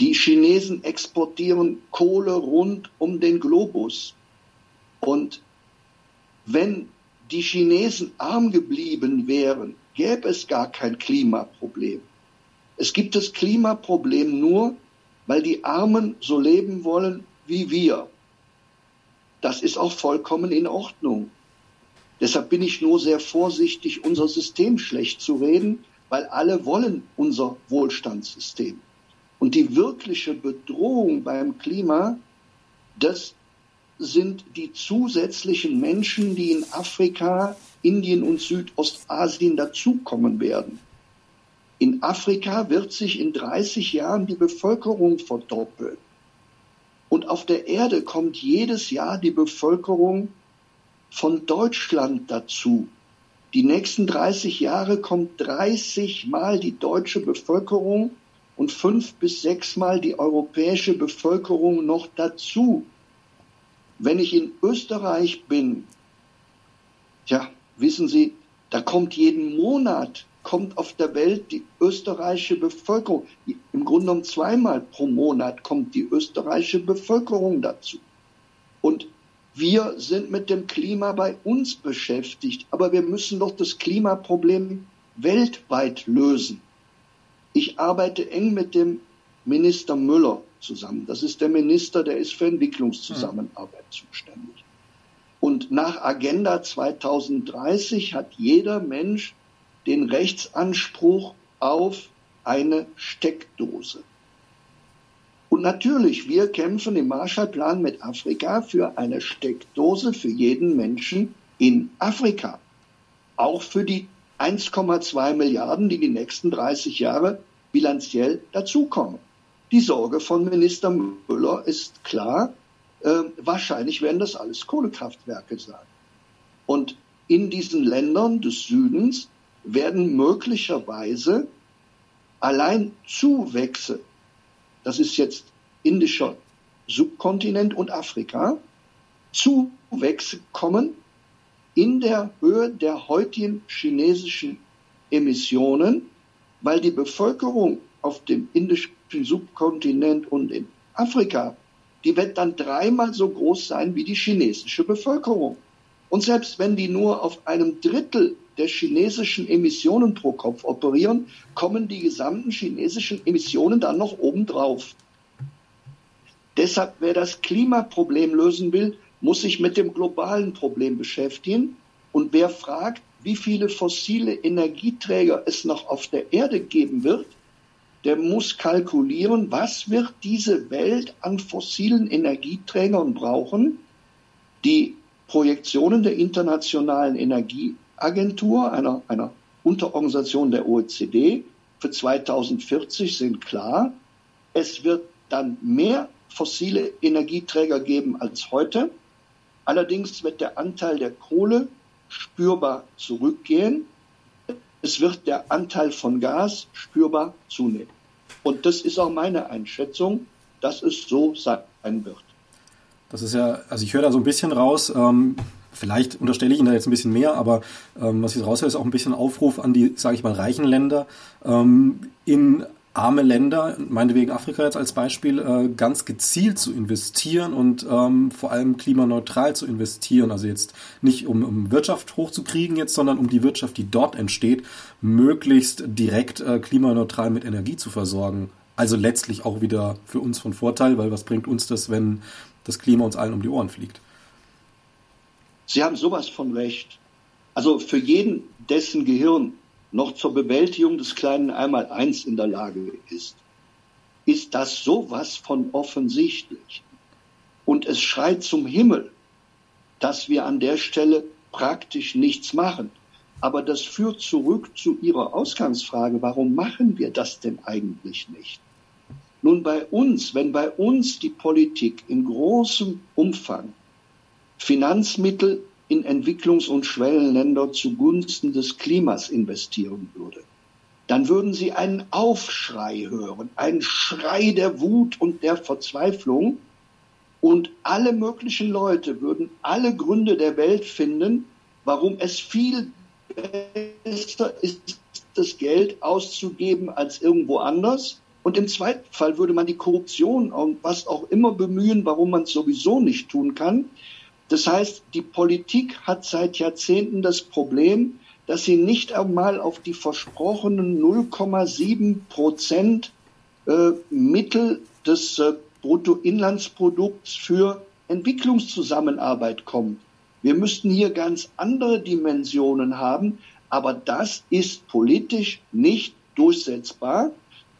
Die Chinesen exportieren Kohle rund um den Globus. Und wenn die Chinesen arm geblieben wären, gäbe es gar kein Klimaproblem. Es gibt das Klimaproblem nur, weil die Armen so leben wollen wie wir. Das ist auch vollkommen in Ordnung. Deshalb bin ich nur sehr vorsichtig, unser System schlecht zu reden, weil alle wollen unser Wohlstandssystem. Und die wirkliche Bedrohung beim Klima, das sind die zusätzlichen Menschen, die in Afrika, Indien und Südostasien dazukommen werden. In Afrika wird sich in 30 Jahren die Bevölkerung verdoppeln. Und auf der Erde kommt jedes Jahr die Bevölkerung von Deutschland dazu. Die nächsten 30 Jahre kommt 30 Mal die deutsche Bevölkerung und fünf bis sechs Mal die europäische Bevölkerung noch dazu. Wenn ich in Österreich bin, ja, wissen Sie, da kommt jeden Monat, kommt auf der Welt die österreichische Bevölkerung. Im Grunde genommen zweimal pro Monat kommt die österreichische Bevölkerung dazu. Und wir sind mit dem Klima bei uns beschäftigt, aber wir müssen doch das Klimaproblem weltweit lösen. Ich arbeite eng mit dem Minister Müller zusammen. Das ist der Minister, der ist für Entwicklungszusammenarbeit zuständig. Und nach Agenda 2030 hat jeder Mensch den Rechtsanspruch auf eine Steckdose. Und natürlich, wir kämpfen im Marshallplan mit Afrika für eine Steckdose für jeden Menschen in Afrika. Auch für die 1,2 Milliarden, die die nächsten 30 Jahre bilanziell dazukommen. Die Sorge von Minister Müller ist klar. Äh, wahrscheinlich werden das alles Kohlekraftwerke sein. Und in diesen Ländern des Südens werden möglicherweise allein Zuwächse das ist jetzt indischer Subkontinent und Afrika, Zuwächse kommen in der Höhe der heutigen chinesischen Emissionen, weil die Bevölkerung auf dem indischen Subkontinent und in Afrika, die wird dann dreimal so groß sein wie die chinesische Bevölkerung. Und selbst wenn die nur auf einem Drittel der chinesischen Emissionen pro Kopf operieren, kommen die gesamten chinesischen Emissionen dann noch obendrauf. Deshalb, wer das Klimaproblem lösen will, muss sich mit dem globalen Problem beschäftigen. Und wer fragt, wie viele fossile Energieträger es noch auf der Erde geben wird, der muss kalkulieren, was wird diese Welt an fossilen Energieträgern brauchen. Die Projektionen der Internationalen Energie Agentur, einer, einer Unterorganisation der OECD, für 2040 sind klar, es wird dann mehr fossile Energieträger geben als heute. Allerdings wird der Anteil der Kohle spürbar zurückgehen. Es wird der Anteil von Gas spürbar zunehmen. Und das ist auch meine Einschätzung, dass es so sein wird. Das ist ja, also ich höre da so ein bisschen raus, ähm, vielleicht unterstelle ich Ihnen da jetzt ein bisschen mehr, aber ähm, was ich raushöre, ist auch ein bisschen Aufruf an die, sage ich mal, reichen Länder, ähm, in arme Länder, meinetwegen Afrika jetzt als Beispiel, äh, ganz gezielt zu investieren und ähm, vor allem klimaneutral zu investieren. Also jetzt nicht um, um Wirtschaft hochzukriegen jetzt, sondern um die Wirtschaft, die dort entsteht, möglichst direkt äh, klimaneutral mit Energie zu versorgen. Also letztlich auch wieder für uns von Vorteil, weil was bringt uns das, wenn das Klima uns allen um die Ohren fliegt? Sie haben sowas von recht. Also für jeden, dessen Gehirn noch zur Bewältigung des kleinen Einmaleins in der Lage ist, ist das sowas von offensichtlich. Und es schreit zum Himmel, dass wir an der Stelle praktisch nichts machen. Aber das führt zurück zu Ihrer Ausgangsfrage, warum machen wir das denn eigentlich nicht? Nun bei uns, wenn bei uns die Politik in großem Umfang Finanzmittel in Entwicklungs- und Schwellenländer zugunsten des Klimas investieren würde, dann würden Sie einen Aufschrei hören, einen Schrei der Wut und der Verzweiflung. Und alle möglichen Leute würden alle Gründe der Welt finden, warum es viel besser ist, das Geld auszugeben als irgendwo anders. Und im zweiten Fall würde man die Korruption und was auch immer bemühen, warum man es sowieso nicht tun kann. Das heißt, die Politik hat seit Jahrzehnten das Problem, dass sie nicht einmal auf die versprochenen 0,7 Prozent äh, Mittel des äh, Bruttoinlandsprodukts für Entwicklungszusammenarbeit kommt. Wir müssten hier ganz andere Dimensionen haben, aber das ist politisch nicht durchsetzbar.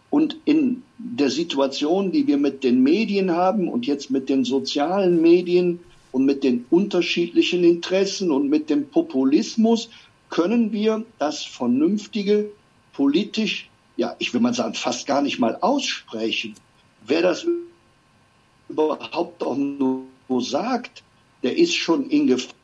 Und in der Situation, die wir mit den Medien haben und jetzt mit den sozialen Medien und mit den unterschiedlichen Interessen und mit dem Populismus, können wir das Vernünftige politisch, ja, ich will mal sagen, fast gar nicht mal aussprechen. Wer das überhaupt auch nur sagt, der ist schon in Gefahr.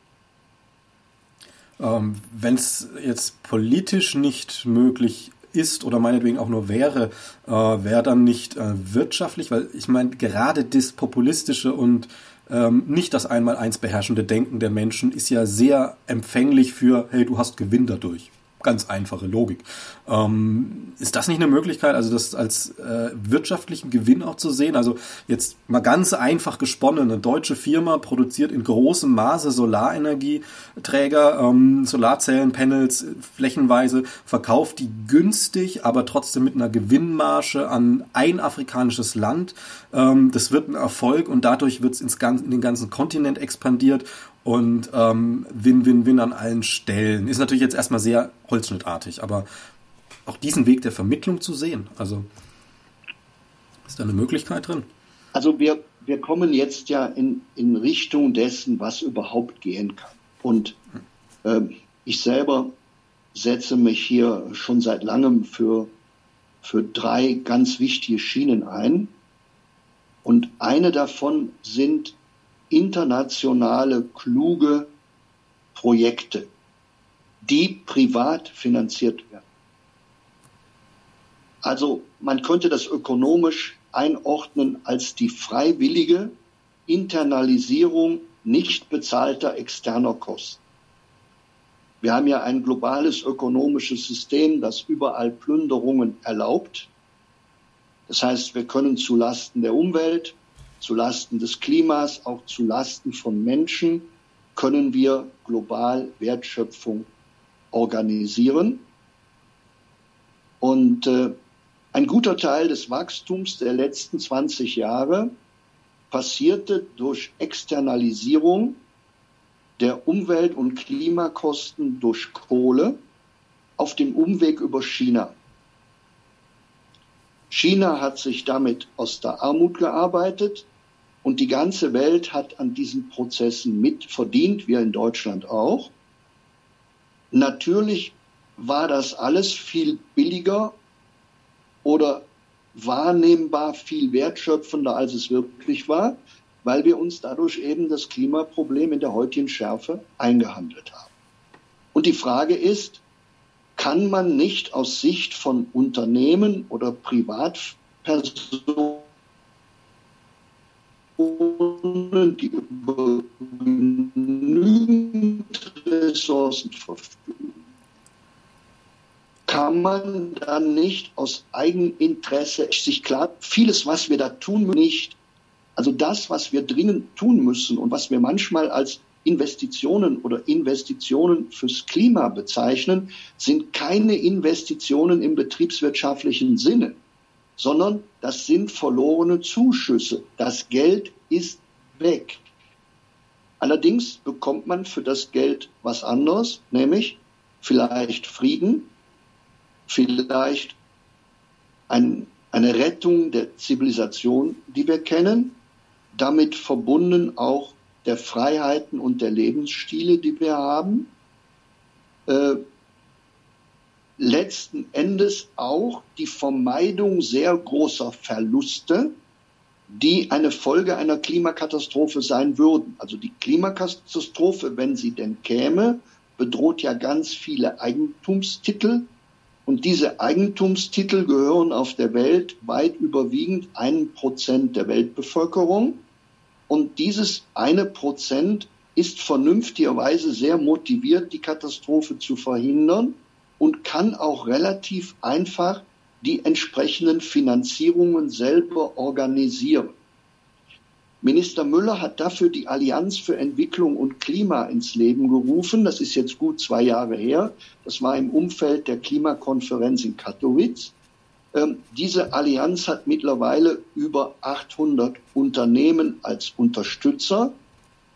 Ähm, Wenn es jetzt politisch nicht möglich ist oder meinetwegen auch nur wäre, äh, wäre dann nicht äh, wirtschaftlich, weil ich meine, gerade das populistische und ähm, nicht das einmal-eins beherrschende Denken der Menschen ist ja sehr empfänglich für, hey, du hast Gewinn dadurch ganz einfache Logik. Ähm, ist das nicht eine Möglichkeit, also das als äh, wirtschaftlichen Gewinn auch zu sehen? Also jetzt mal ganz einfach gesponnen, eine deutsche Firma produziert in großem Maße Solarenergieträger, ähm, Solarzellen, Panels flächenweise, verkauft die günstig, aber trotzdem mit einer Gewinnmarge an ein afrikanisches Land. Ähm, das wird ein Erfolg und dadurch wird es in den ganzen Kontinent expandiert und ähm, Win-Win-Win an allen Stellen. Ist natürlich jetzt erstmal sehr holzschnittartig, aber auch diesen Weg der Vermittlung zu sehen, also ist da eine Möglichkeit drin? Also wir, wir kommen jetzt ja in, in Richtung dessen, was überhaupt gehen kann. Und äh, ich selber setze mich hier schon seit langem für, für drei ganz wichtige Schienen ein. Und eine davon sind internationale, kluge Projekte, die privat finanziert werden. Also man könnte das ökonomisch einordnen als die freiwillige Internalisierung nicht bezahlter externer Kosten. Wir haben ja ein globales ökonomisches System, das überall Plünderungen erlaubt. Das heißt, wir können zu Lasten der Umwelt, zu Lasten des Klimas, auch zu Lasten von Menschen können wir global Wertschöpfung organisieren. Und äh, ein guter Teil des Wachstums der letzten 20 Jahre passierte durch Externalisierung der Umwelt- und Klimakosten durch Kohle auf dem Umweg über China. China hat sich damit aus der Armut gearbeitet und die ganze Welt hat an diesen Prozessen mitverdient, wir in Deutschland auch. Natürlich war das alles viel billiger oder wahrnehmbar viel wertschöpfender, als es wirklich war, weil wir uns dadurch eben das Klimaproblem in der heutigen Schärfe eingehandelt haben. Und die Frage ist, kann man nicht aus Sicht von Unternehmen oder Privatpersonen, die über genügend Ressourcen verfügen, kann man dann nicht aus Eigeninteresse sich klar, vieles, was wir da tun, nicht, also das, was wir dringend tun müssen und was wir manchmal als Investitionen oder Investitionen fürs Klima bezeichnen, sind keine Investitionen im betriebswirtschaftlichen Sinne, sondern das sind verlorene Zuschüsse. Das Geld ist weg. Allerdings bekommt man für das Geld was anderes, nämlich vielleicht Frieden, vielleicht ein, eine Rettung der Zivilisation, die wir kennen, damit verbunden auch der Freiheiten und der Lebensstile, die wir haben. Äh, letzten Endes auch die Vermeidung sehr großer Verluste, die eine Folge einer Klimakatastrophe sein würden. Also die Klimakatastrophe, wenn sie denn käme, bedroht ja ganz viele Eigentumstitel. Und diese Eigentumstitel gehören auf der Welt weit überwiegend einem Prozent der Weltbevölkerung. Und dieses eine Prozent ist vernünftigerweise sehr motiviert, die Katastrophe zu verhindern und kann auch relativ einfach die entsprechenden Finanzierungen selber organisieren. Minister Müller hat dafür die Allianz für Entwicklung und Klima ins Leben gerufen. Das ist jetzt gut zwei Jahre her. Das war im Umfeld der Klimakonferenz in Katowice. Ähm, diese Allianz hat mittlerweile über 800 Unternehmen als Unterstützer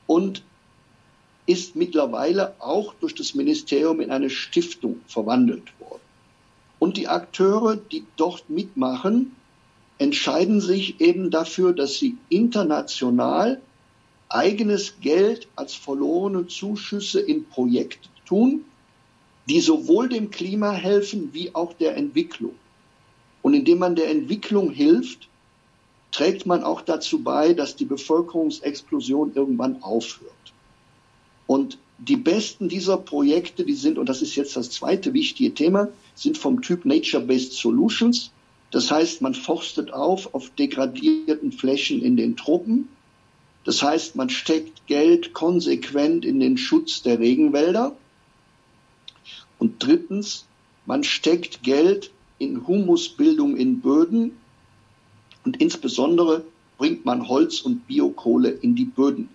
und ist mittlerweile auch durch das Ministerium in eine Stiftung verwandelt worden. Und die Akteure, die dort mitmachen, entscheiden sich eben dafür, dass sie international eigenes Geld als verlorene Zuschüsse in Projekte tun, die sowohl dem Klima helfen wie auch der Entwicklung. Und indem man der Entwicklung hilft, trägt man auch dazu bei, dass die Bevölkerungsexplosion irgendwann aufhört. Und die besten dieser Projekte, die sind, und das ist jetzt das zweite wichtige Thema, sind vom Typ Nature-Based Solutions. Das heißt, man forstet auf auf degradierten Flächen in den Tropen. Das heißt, man steckt Geld konsequent in den Schutz der Regenwälder. Und drittens, man steckt Geld in Humusbildung in Böden. Und insbesondere bringt man Holz und Biokohle in die Böden.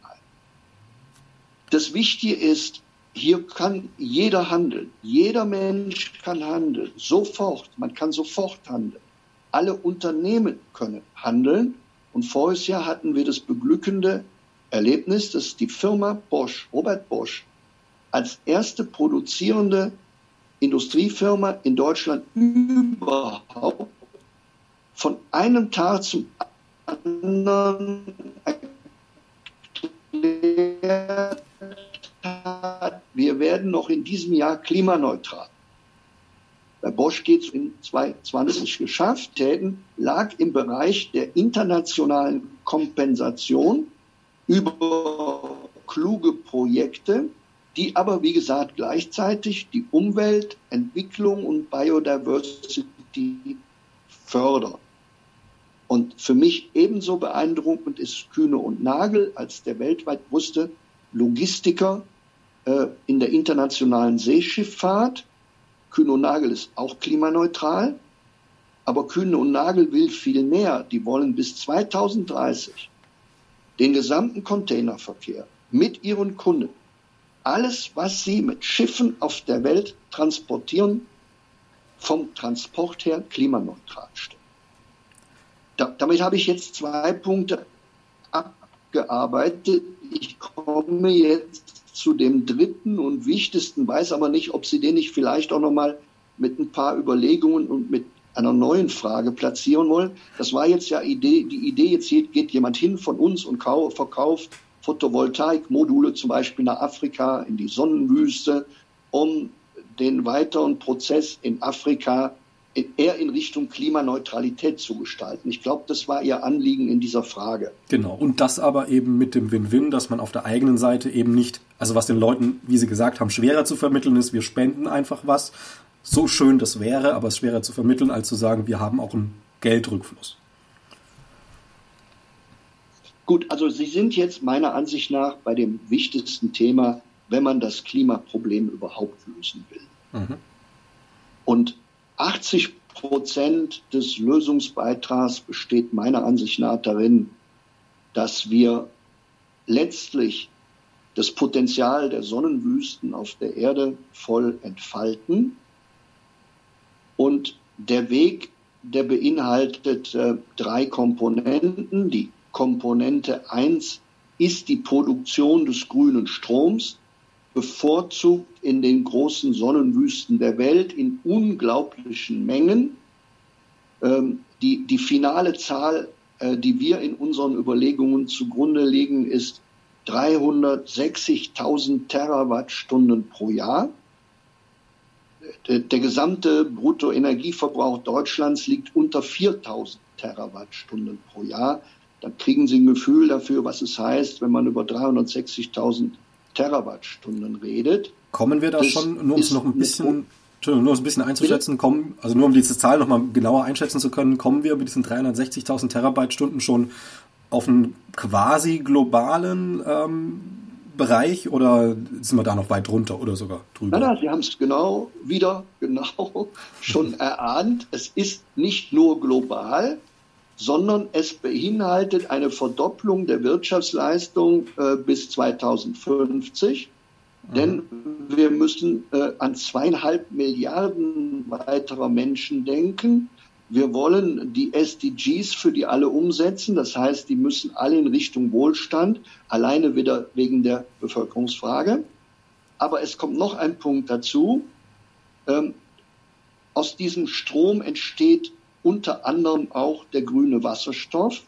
Das Wichtige ist, hier kann jeder handeln. Jeder Mensch kann handeln. Sofort. Man kann sofort handeln. Alle Unternehmen können handeln. Und voriges Jahr hatten wir das beglückende Erlebnis, dass die Firma Bosch, Robert Bosch, als erste produzierende Industriefirma in Deutschland überhaupt von einem Tag zum anderen erklärt hat, wir werden noch in diesem Jahr klimaneutral. Bei Bosch geht es in 2020 geschafft. Täten lag im Bereich der internationalen Kompensation über kluge Projekte, die aber, wie gesagt, gleichzeitig die Umwelt, Entwicklung und Biodiversity fördern. Und für mich ebenso beeindruckend ist Kühne und Nagel als der weltweit größte Logistiker äh, in der internationalen Seeschifffahrt, Kühne und Nagel ist auch klimaneutral, aber Kühne und Nagel will viel mehr. Die wollen bis 2030 den gesamten Containerverkehr mit ihren Kunden, alles, was sie mit Schiffen auf der Welt transportieren, vom Transport her klimaneutral stellen. Da, damit habe ich jetzt zwei Punkte abgearbeitet. Ich komme jetzt zu dem dritten und wichtigsten, weiß aber nicht, ob Sie den nicht vielleicht auch noch mal mit ein paar Überlegungen und mit einer neuen Frage platzieren wollen. Das war jetzt ja Idee, die Idee, jetzt geht jemand hin von uns und verkauft Photovoltaikmodule zum Beispiel nach Afrika, in die Sonnenwüste, um den weiteren Prozess in Afrika eher in Richtung Klimaneutralität zu gestalten. Ich glaube, das war Ihr Anliegen in dieser Frage. Genau, und das aber eben mit dem Win-Win, dass man auf der eigenen Seite eben nicht, also was den Leuten, wie Sie gesagt haben, schwerer zu vermitteln ist, wir spenden einfach was. So schön das wäre, aber es ist schwerer zu vermitteln, als zu sagen, wir haben auch einen Geldrückfluss. Gut, also Sie sind jetzt meiner Ansicht nach bei dem wichtigsten Thema, wenn man das Klimaproblem überhaupt lösen will. Mhm. Und 80 Prozent des Lösungsbeitrags besteht meiner Ansicht nach darin, dass wir letztlich das Potenzial der Sonnenwüsten auf der Erde voll entfalten. Und der Weg, der beinhaltet äh, drei Komponenten. Die Komponente eins ist die Produktion des grünen Stroms bevorzugt in den großen Sonnenwüsten der Welt in unglaublichen Mengen. Ähm, die, die finale Zahl, äh, die wir in unseren Überlegungen zugrunde legen, ist 360.000 Terawattstunden pro Jahr. Der, der gesamte Bruttoenergieverbrauch Deutschlands liegt unter 4.000 Terawattstunden pro Jahr. Da kriegen Sie ein Gefühl dafür, was es heißt, wenn man über 360.000 Terawattstunden redet. Kommen wir da schon, nur um es noch ein bisschen, Entschuldigung, nur ein bisschen einzuschätzen, kommen, also nur um diese Zahl nochmal genauer einschätzen zu können, kommen wir mit diesen 360.000 Terawattstunden schon auf einen quasi globalen ähm, Bereich oder sind wir da noch weit drunter oder sogar drüber? Nein, nein, Sie haben es genau wieder genau schon erahnt. Es ist nicht nur global, sondern es beinhaltet eine Verdopplung der Wirtschaftsleistung äh, bis 2050. Mhm. Denn wir müssen äh, an zweieinhalb Milliarden weiterer Menschen denken. wir wollen die SDGs für die alle umsetzen. Das heißt, die müssen alle in Richtung Wohlstand, alleine wieder wegen der Bevölkerungsfrage. Aber es kommt noch ein Punkt dazu. Ähm, aus diesem Strom entsteht unter anderem auch der grüne Wasserstoff.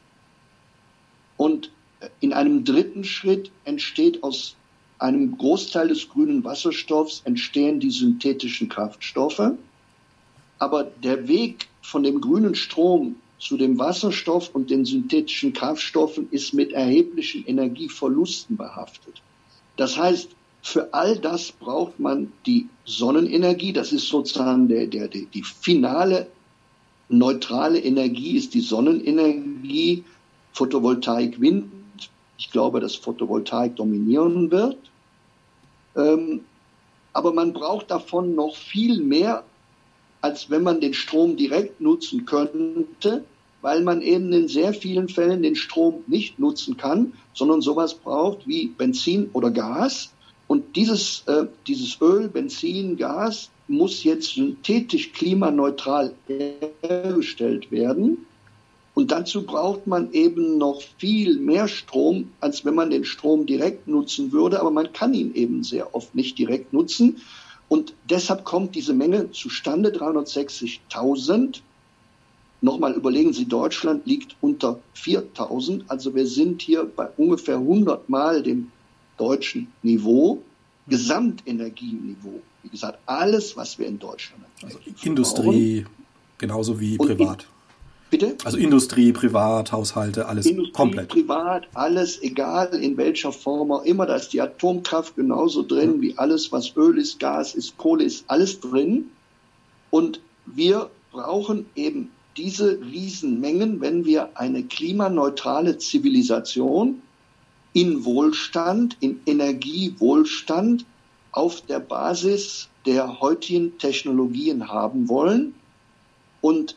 Und in einem dritten Schritt entsteht aus einem Großteil des grünen Wasserstoffs entstehen die synthetischen Kraftstoffe. Aber der Weg von dem grünen Strom zu dem Wasserstoff und den synthetischen Kraftstoffen ist mit erheblichen Energieverlusten behaftet. Das heißt, für all das braucht man die Sonnenenergie. Das ist sozusagen der, der, die finale neutrale Energie ist die Sonnenenergie, Photovoltaik, Wind. Ich glaube, dass Photovoltaik dominieren wird. Ähm, aber man braucht davon noch viel mehr als wenn man den Strom direkt nutzen könnte, weil man eben in sehr vielen Fällen den Strom nicht nutzen kann, sondern sowas braucht wie Benzin oder Gas. Und dieses, äh, dieses Öl, Benzin, Gas muss jetzt synthetisch klimaneutral hergestellt werden. Und dazu braucht man eben noch viel mehr Strom, als wenn man den Strom direkt nutzen würde. Aber man kann ihn eben sehr oft nicht direkt nutzen. Und deshalb kommt diese Menge zustande, 360.000. Nochmal überlegen Sie, Deutschland liegt unter 4.000. Also wir sind hier bei ungefähr 100 Mal dem deutschen Niveau, Gesamtenergieniveau. Wie gesagt, alles, was wir in Deutschland haben. Also Industrie genauso wie privat. Bitte? Also Industrie, Privat, Haushalte, alles Industrie, komplett. Privat, alles, egal in welcher Form auch immer. Da ist die Atomkraft genauso drin mhm. wie alles, was Öl ist, Gas ist, Kohle ist, alles drin. Und wir brauchen eben diese Riesenmengen, wenn wir eine klimaneutrale Zivilisation in Wohlstand, in Energiewohlstand auf der Basis der heutigen Technologien haben wollen. Und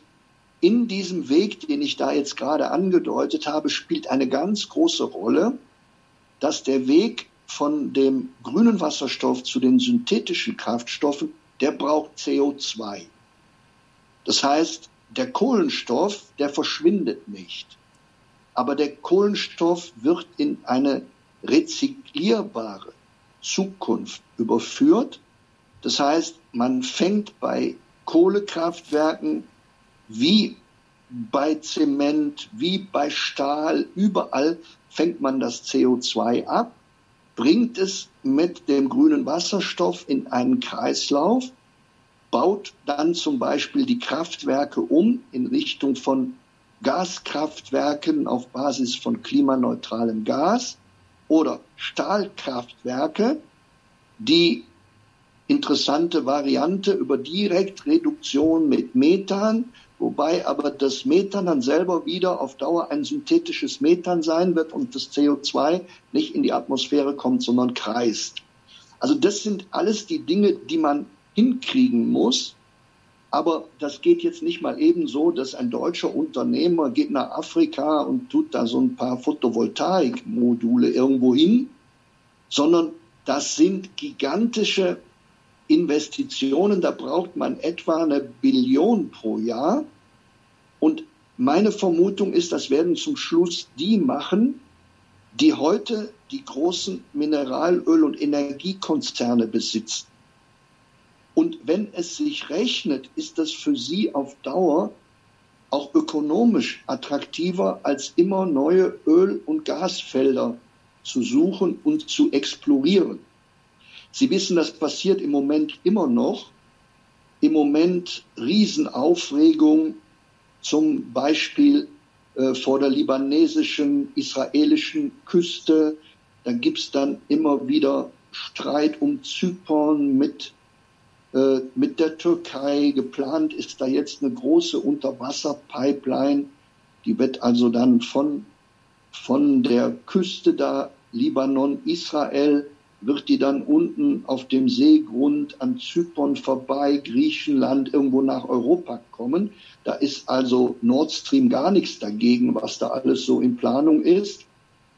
in diesem Weg, den ich da jetzt gerade angedeutet habe, spielt eine ganz große Rolle, dass der Weg von dem grünen Wasserstoff zu den synthetischen Kraftstoffen, der braucht CO2. Das heißt, der Kohlenstoff, der verschwindet nicht. Aber der Kohlenstoff wird in eine rezyklierbare Zukunft überführt. Das heißt, man fängt bei Kohlekraftwerken wie bei Zement, wie bei Stahl, überall fängt man das CO2 ab, bringt es mit dem grünen Wasserstoff in einen Kreislauf, baut dann zum Beispiel die Kraftwerke um in Richtung von Gaskraftwerken auf Basis von klimaneutralem Gas oder Stahlkraftwerke, die interessante Variante über Direktreduktion mit Methan, wobei aber das Methan dann selber wieder auf Dauer ein synthetisches Methan sein wird und das CO2 nicht in die Atmosphäre kommt, sondern kreist. Also das sind alles die Dinge, die man hinkriegen muss. Aber das geht jetzt nicht mal eben so, dass ein deutscher Unternehmer geht nach Afrika und tut da so ein paar Photovoltaikmodule irgendwo hin, sondern das sind gigantische Investitionen, da braucht man etwa eine Billion pro Jahr. Und meine Vermutung ist, das werden zum Schluss die machen, die heute die großen Mineralöl- und Energiekonzerne besitzen. Und wenn es sich rechnet, ist das für sie auf Dauer auch ökonomisch attraktiver, als immer neue Öl- und Gasfelder zu suchen und zu explorieren. Sie wissen, das passiert im Moment immer noch. Im Moment Riesenaufregung, zum Beispiel äh, vor der libanesischen, israelischen Küste. Da gibt's dann immer wieder Streit um Zypern mit, mit der Türkei. Geplant ist da jetzt eine große Unterwasserpipeline. Die wird also dann von, von der Küste da Libanon, Israel wird die dann unten auf dem Seegrund an Zypern vorbei, Griechenland, irgendwo nach Europa kommen. Da ist also Nord Stream gar nichts dagegen, was da alles so in Planung ist.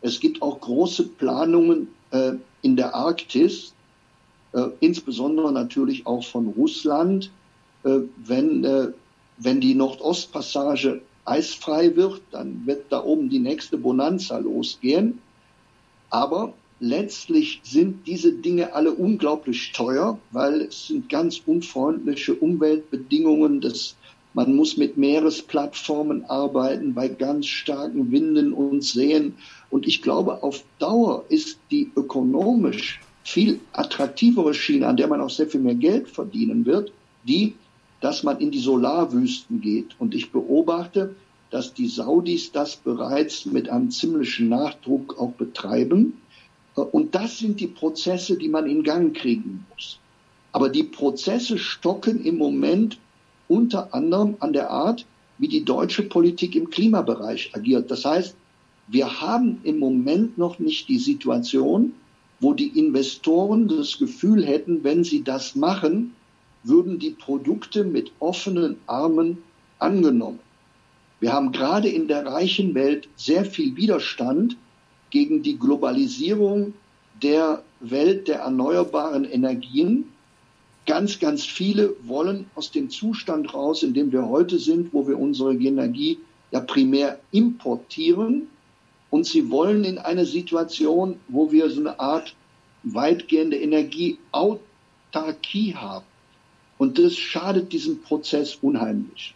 Es gibt auch große Planungen äh, in der Arktis, äh, insbesondere natürlich auch von Russland, äh, wenn äh, wenn die Nordostpassage eisfrei wird, dann wird da oben die nächste Bonanza losgehen. Aber letztlich sind diese Dinge alle unglaublich teuer, weil es sind ganz unfreundliche Umweltbedingungen. Das, man muss mit Meeresplattformen arbeiten bei ganz starken Winden und Seen. Und ich glaube, auf Dauer ist die ökonomisch viel attraktivere Schiene, an der man auch sehr viel mehr Geld verdienen wird, die, dass man in die Solarwüsten geht. Und ich beobachte, dass die Saudis das bereits mit einem ziemlichen Nachdruck auch betreiben. Und das sind die Prozesse, die man in Gang kriegen muss. Aber die Prozesse stocken im Moment unter anderem an der Art, wie die deutsche Politik im Klimabereich agiert. Das heißt, wir haben im Moment noch nicht die Situation, wo die Investoren das Gefühl hätten, wenn sie das machen, würden die Produkte mit offenen Armen angenommen. Wir haben gerade in der reichen Welt sehr viel Widerstand gegen die Globalisierung der Welt der erneuerbaren Energien. Ganz, ganz viele wollen aus dem Zustand raus, in dem wir heute sind, wo wir unsere Energie ja primär importieren. Und sie wollen in eine Situation, wo wir so eine Art weitgehende Energieautarkie haben. Und das schadet diesem Prozess unheimlich.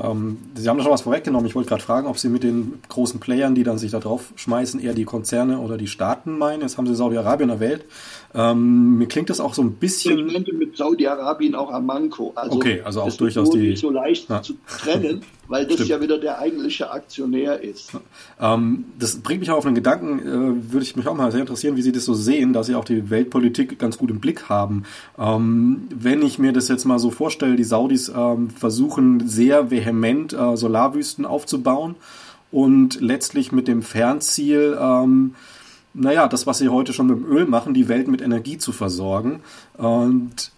Ähm, Sie haben da schon was vorweggenommen. Ich wollte gerade fragen, ob Sie mit den großen Playern, die dann sich da drauf schmeißen, eher die Konzerne oder die Staaten meinen. Jetzt haben Sie Saudi-Arabien erwähnt. Ähm, mir klingt das auch so ein bisschen. Ich meinte mit Saudi-Arabien auch Amanco. Also okay, also auch durchaus die. Nicht so leicht ja. zu trennen, weil das Stimmt. ja wieder der eigentliche Aktionär ist. Ähm, das bringt mich auch auf einen Gedanken, äh, würde ich mich auch mal sehr interessieren, wie Sie das so sehen, dass Sie auch die Weltpolitik ganz gut im Blick haben. Ähm, wenn ich mir das jetzt mal so vorstelle, die Saudis ähm, versuchen sehr vehement äh, Solarwüsten aufzubauen und letztlich mit dem Fernziel, ähm, naja, das, was sie heute schon mit dem Öl machen, die Welt mit Energie zu versorgen. Und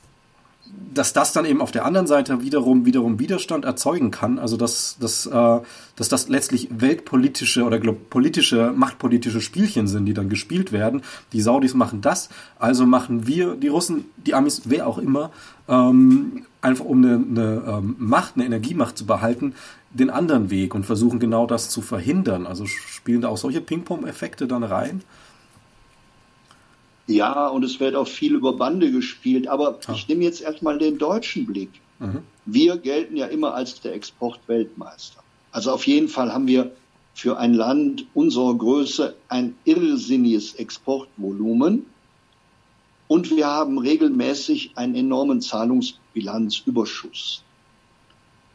dass das dann eben auf der anderen Seite wiederum wiederum Widerstand erzeugen kann, also dass, dass, äh, dass das letztlich weltpolitische oder politische, machtpolitische Spielchen sind, die dann gespielt werden. Die Saudis machen das, also machen wir, die Russen, die Amis, wer auch immer, ähm, einfach um eine, eine ähm, Macht, eine Energiemacht zu behalten, den anderen Weg und versuchen genau das zu verhindern. Also spielen da auch solche Ping-Pong-Effekte dann rein? Ja, und es wird auch viel über Bande gespielt. Aber ah. ich nehme jetzt erstmal den deutschen Blick. Mhm. Wir gelten ja immer als der Exportweltmeister. Also auf jeden Fall haben wir für ein Land unserer Größe ein irrsinniges Exportvolumen. Und wir haben regelmäßig einen enormen Zahlungsbilanzüberschuss.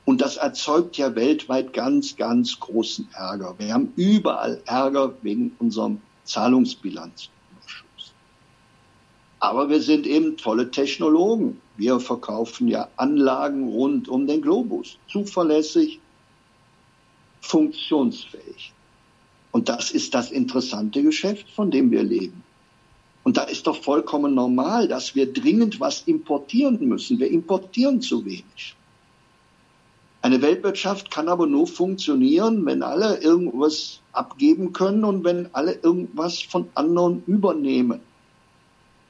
Und das erzeugt ja weltweit ganz, ganz großen Ärger. Wir haben überall Ärger wegen unserem Zahlungsbilanz. Aber wir sind eben tolle Technologen. Wir verkaufen ja Anlagen rund um den Globus. Zuverlässig, funktionsfähig. Und das ist das interessante Geschäft, von dem wir leben. Und da ist doch vollkommen normal, dass wir dringend was importieren müssen. Wir importieren zu wenig. Eine Weltwirtschaft kann aber nur funktionieren, wenn alle irgendwas abgeben können und wenn alle irgendwas von anderen übernehmen.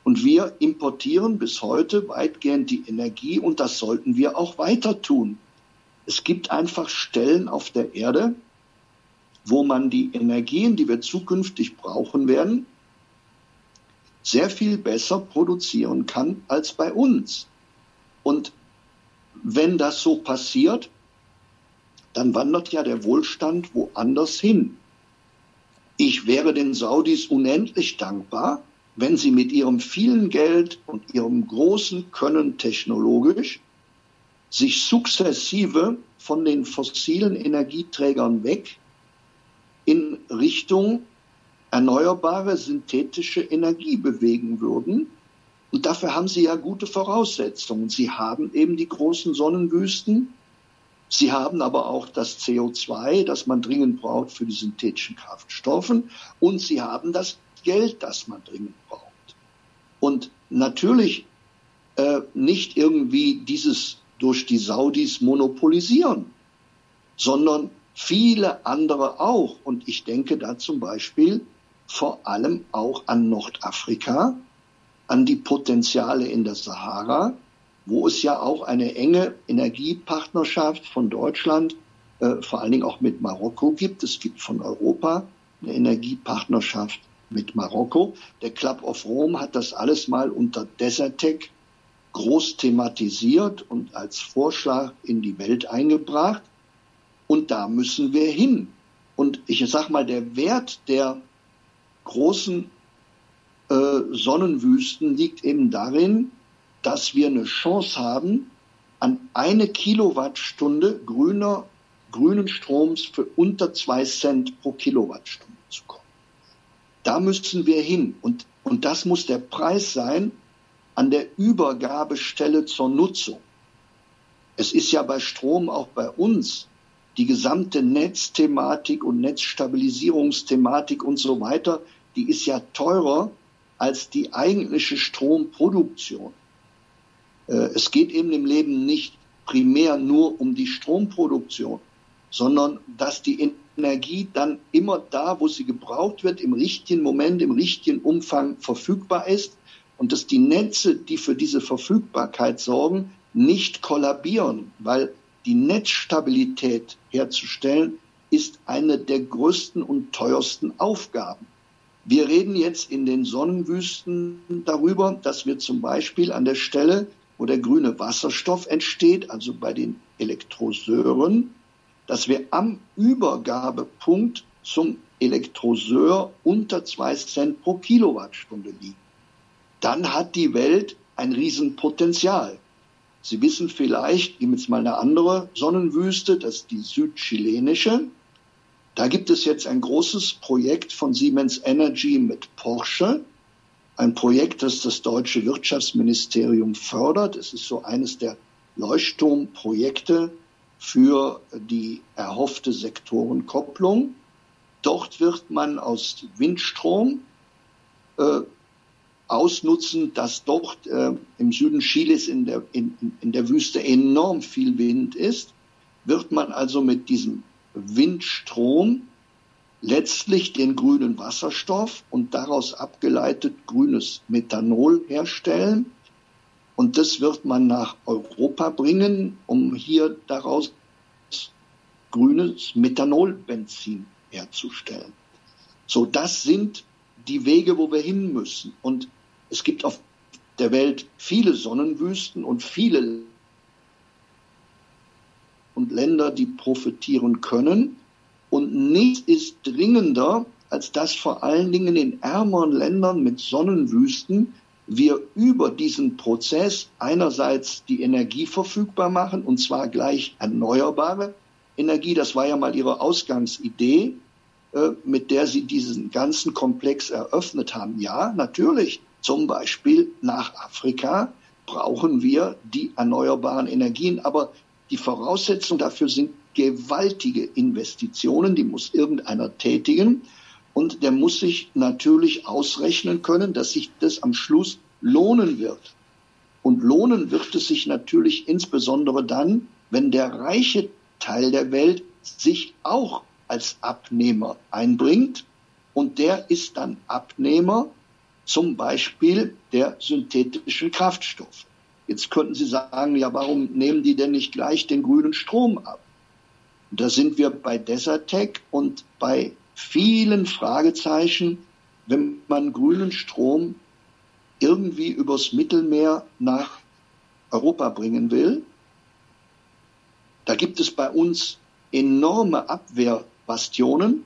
Und wir importieren bis heute weitgehend die Energie und das sollten wir auch weiter tun. Es gibt einfach Stellen auf der Erde, wo man die Energien, die wir zukünftig brauchen werden, sehr viel besser produzieren kann als bei uns. Und wenn das so passiert, dann wandert ja der Wohlstand woanders hin. Ich wäre den Saudis unendlich dankbar, wenn sie mit ihrem vielen Geld und ihrem großen Können technologisch sich sukzessive von den fossilen Energieträgern weg in Richtung erneuerbare synthetische Energie bewegen würden. Und dafür haben sie ja gute Voraussetzungen. Sie haben eben die großen Sonnenwüsten. Sie haben aber auch das CO2, das man dringend braucht für die synthetischen Kraftstoffen. Und sie haben das Geld, das man dringend braucht. Und natürlich äh, nicht irgendwie dieses durch die Saudis monopolisieren, sondern viele andere auch. Und ich denke da zum Beispiel vor allem auch an Nordafrika, an die Potenziale in der Sahara, wo es ja auch eine enge Energiepartnerschaft von Deutschland, äh, vor allen Dingen auch mit Marokko gibt. Es gibt von Europa eine Energiepartnerschaft mit Marokko. Der Club of Rome hat das alles mal unter Desertec groß thematisiert und als Vorschlag in die Welt eingebracht. Und da müssen wir hin. Und ich sag mal, der Wert der großen äh, Sonnenwüsten liegt eben darin, dass wir eine Chance haben, an eine Kilowattstunde grüner, grünen Stroms für unter zwei Cent pro Kilowattstunde. Da müssen wir hin. Und, und das muss der Preis sein an der Übergabestelle zur Nutzung. Es ist ja bei Strom auch bei uns die gesamte Netzthematik und Netzstabilisierungsthematik und so weiter, die ist ja teurer als die eigentliche Stromproduktion. Äh, es geht eben im Leben nicht primär nur um die Stromproduktion, sondern dass die Energie dann immer da, wo sie gebraucht wird, im richtigen Moment, im richtigen Umfang verfügbar ist und dass die Netze, die für diese Verfügbarkeit sorgen, nicht kollabieren, weil die Netzstabilität herzustellen ist eine der größten und teuersten Aufgaben. Wir reden jetzt in den Sonnenwüsten darüber, dass wir zum Beispiel an der Stelle, wo der grüne Wasserstoff entsteht, also bei den Elektroseuren, dass wir am Übergabepunkt zum Elektroseur unter zwei Cent pro Kilowattstunde liegen. Dann hat die Welt ein Riesenpotenzial. Sie wissen vielleicht, ich nehme jetzt mal eine andere Sonnenwüste, das ist die südchilenische. Da gibt es jetzt ein großes Projekt von Siemens Energy mit Porsche. Ein Projekt, das das deutsche Wirtschaftsministerium fördert. Es ist so eines der Leuchtturmprojekte für die erhoffte Sektorenkopplung. Dort wird man aus Windstrom äh, ausnutzen, dass dort äh, im Süden Chiles in der, in, in der Wüste enorm viel Wind ist, wird man also mit diesem Windstrom letztlich den grünen Wasserstoff und daraus abgeleitet grünes Methanol herstellen. Und das wird man nach Europa bringen, um hier daraus grünes Methanolbenzin herzustellen. So, das sind die Wege, wo wir hin müssen. Und es gibt auf der Welt viele Sonnenwüsten und viele und Länder, die profitieren können. Und nichts ist dringender, als dass vor allen Dingen in ärmeren Ländern mit Sonnenwüsten wir über diesen Prozess einerseits die Energie verfügbar machen, und zwar gleich erneuerbare Energie. Das war ja mal ihre Ausgangsidee, äh, mit der sie diesen ganzen Komplex eröffnet haben. Ja, natürlich. Zum Beispiel nach Afrika brauchen wir die erneuerbaren Energien, aber die Voraussetzung dafür sind gewaltige Investitionen, die muss irgendeiner tätigen. Und der muss sich natürlich ausrechnen können, dass sich das am Schluss lohnen wird. Und lohnen wird es sich natürlich insbesondere dann, wenn der reiche Teil der Welt sich auch als Abnehmer einbringt. Und der ist dann Abnehmer zum Beispiel der synthetischen Kraftstoffe. Jetzt könnten Sie sagen, ja, warum nehmen die denn nicht gleich den grünen Strom ab? da sind wir bei Desertec und bei vielen Fragezeichen, wenn man grünen Strom irgendwie übers Mittelmeer nach Europa bringen will. Da gibt es bei uns enorme Abwehrbastionen.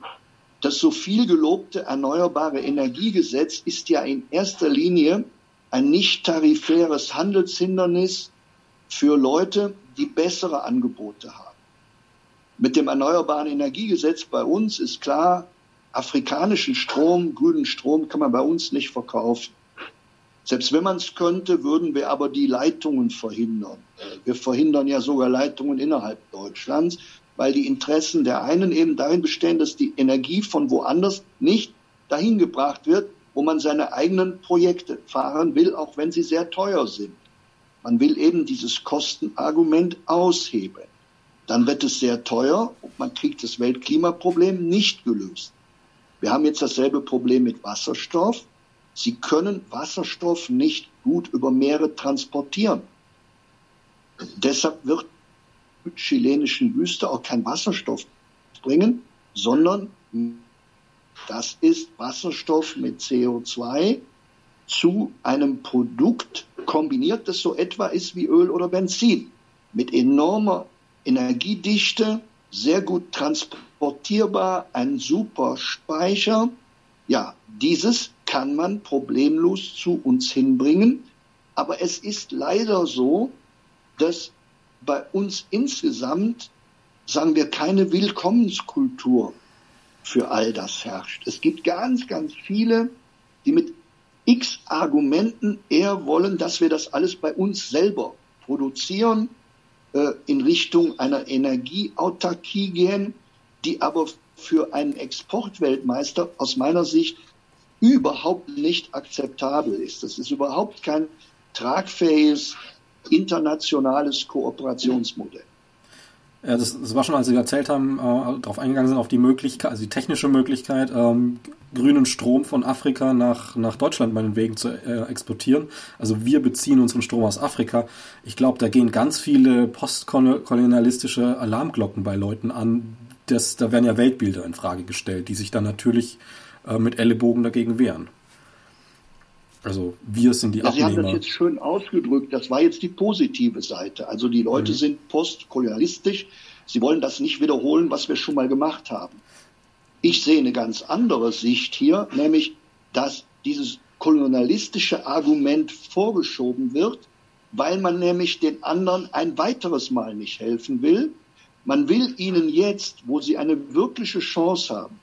Das so viel gelobte erneuerbare Energiegesetz ist ja in erster Linie ein nicht tarifäres Handelshindernis für Leute, die bessere Angebote haben. Mit dem Erneuerbaren Energiegesetz bei uns ist klar, afrikanischen Strom, grünen Strom kann man bei uns nicht verkaufen. Selbst wenn man es könnte, würden wir aber die Leitungen verhindern. Wir verhindern ja sogar Leitungen innerhalb Deutschlands, weil die Interessen der einen eben darin bestehen, dass die Energie von woanders nicht dahin gebracht wird, wo man seine eigenen Projekte fahren will, auch wenn sie sehr teuer sind. Man will eben dieses Kostenargument aushebeln. Dann wird es sehr teuer und man kriegt das Weltklimaproblem nicht gelöst. Wir haben jetzt dasselbe Problem mit Wasserstoff. Sie können Wasserstoff nicht gut über Meere transportieren. Deshalb wird chilenischen Wüste auch kein Wasserstoff bringen, sondern das ist Wasserstoff mit CO2 zu einem Produkt kombiniert, das so etwa ist wie Öl oder Benzin, mit enormer Energiedichte, sehr gut transportierbar, ein super Speicher. Ja, dieses kann man problemlos zu uns hinbringen. Aber es ist leider so, dass bei uns insgesamt, sagen wir, keine Willkommenskultur für all das herrscht. Es gibt ganz, ganz viele, die mit x Argumenten eher wollen, dass wir das alles bei uns selber produzieren, in Richtung einer Energieautarkie gehen, die aber für einen Exportweltmeister aus meiner Sicht überhaupt nicht akzeptabel ist. Das ist überhaupt kein tragfähiges internationales Kooperationsmodell. Ja, das, das war schon, als Sie erzählt haben, äh, darauf eingegangen sind, auf die Möglichkeit, also die technische Möglichkeit, ähm, grünen Strom von Afrika nach, nach Deutschland meinetwegen zu äh, exportieren. Also wir beziehen unseren Strom aus Afrika. Ich glaube, da gehen ganz viele postkolonialistische Alarmglocken bei Leuten an. Das, da werden ja Weltbilder in Frage gestellt, die sich dann natürlich äh, mit Ellenbogen dagegen wehren. Also wir sind die ja, Abnehmer. Sie haben das jetzt schön ausgedrückt. Das war jetzt die positive Seite. Also die Leute mhm. sind postkolonialistisch. Sie wollen das nicht wiederholen, was wir schon mal gemacht haben. Ich sehe eine ganz andere Sicht hier, nämlich, dass dieses kolonialistische Argument vorgeschoben wird, weil man nämlich den anderen ein weiteres Mal nicht helfen will. Man will ihnen jetzt, wo sie eine wirkliche Chance haben,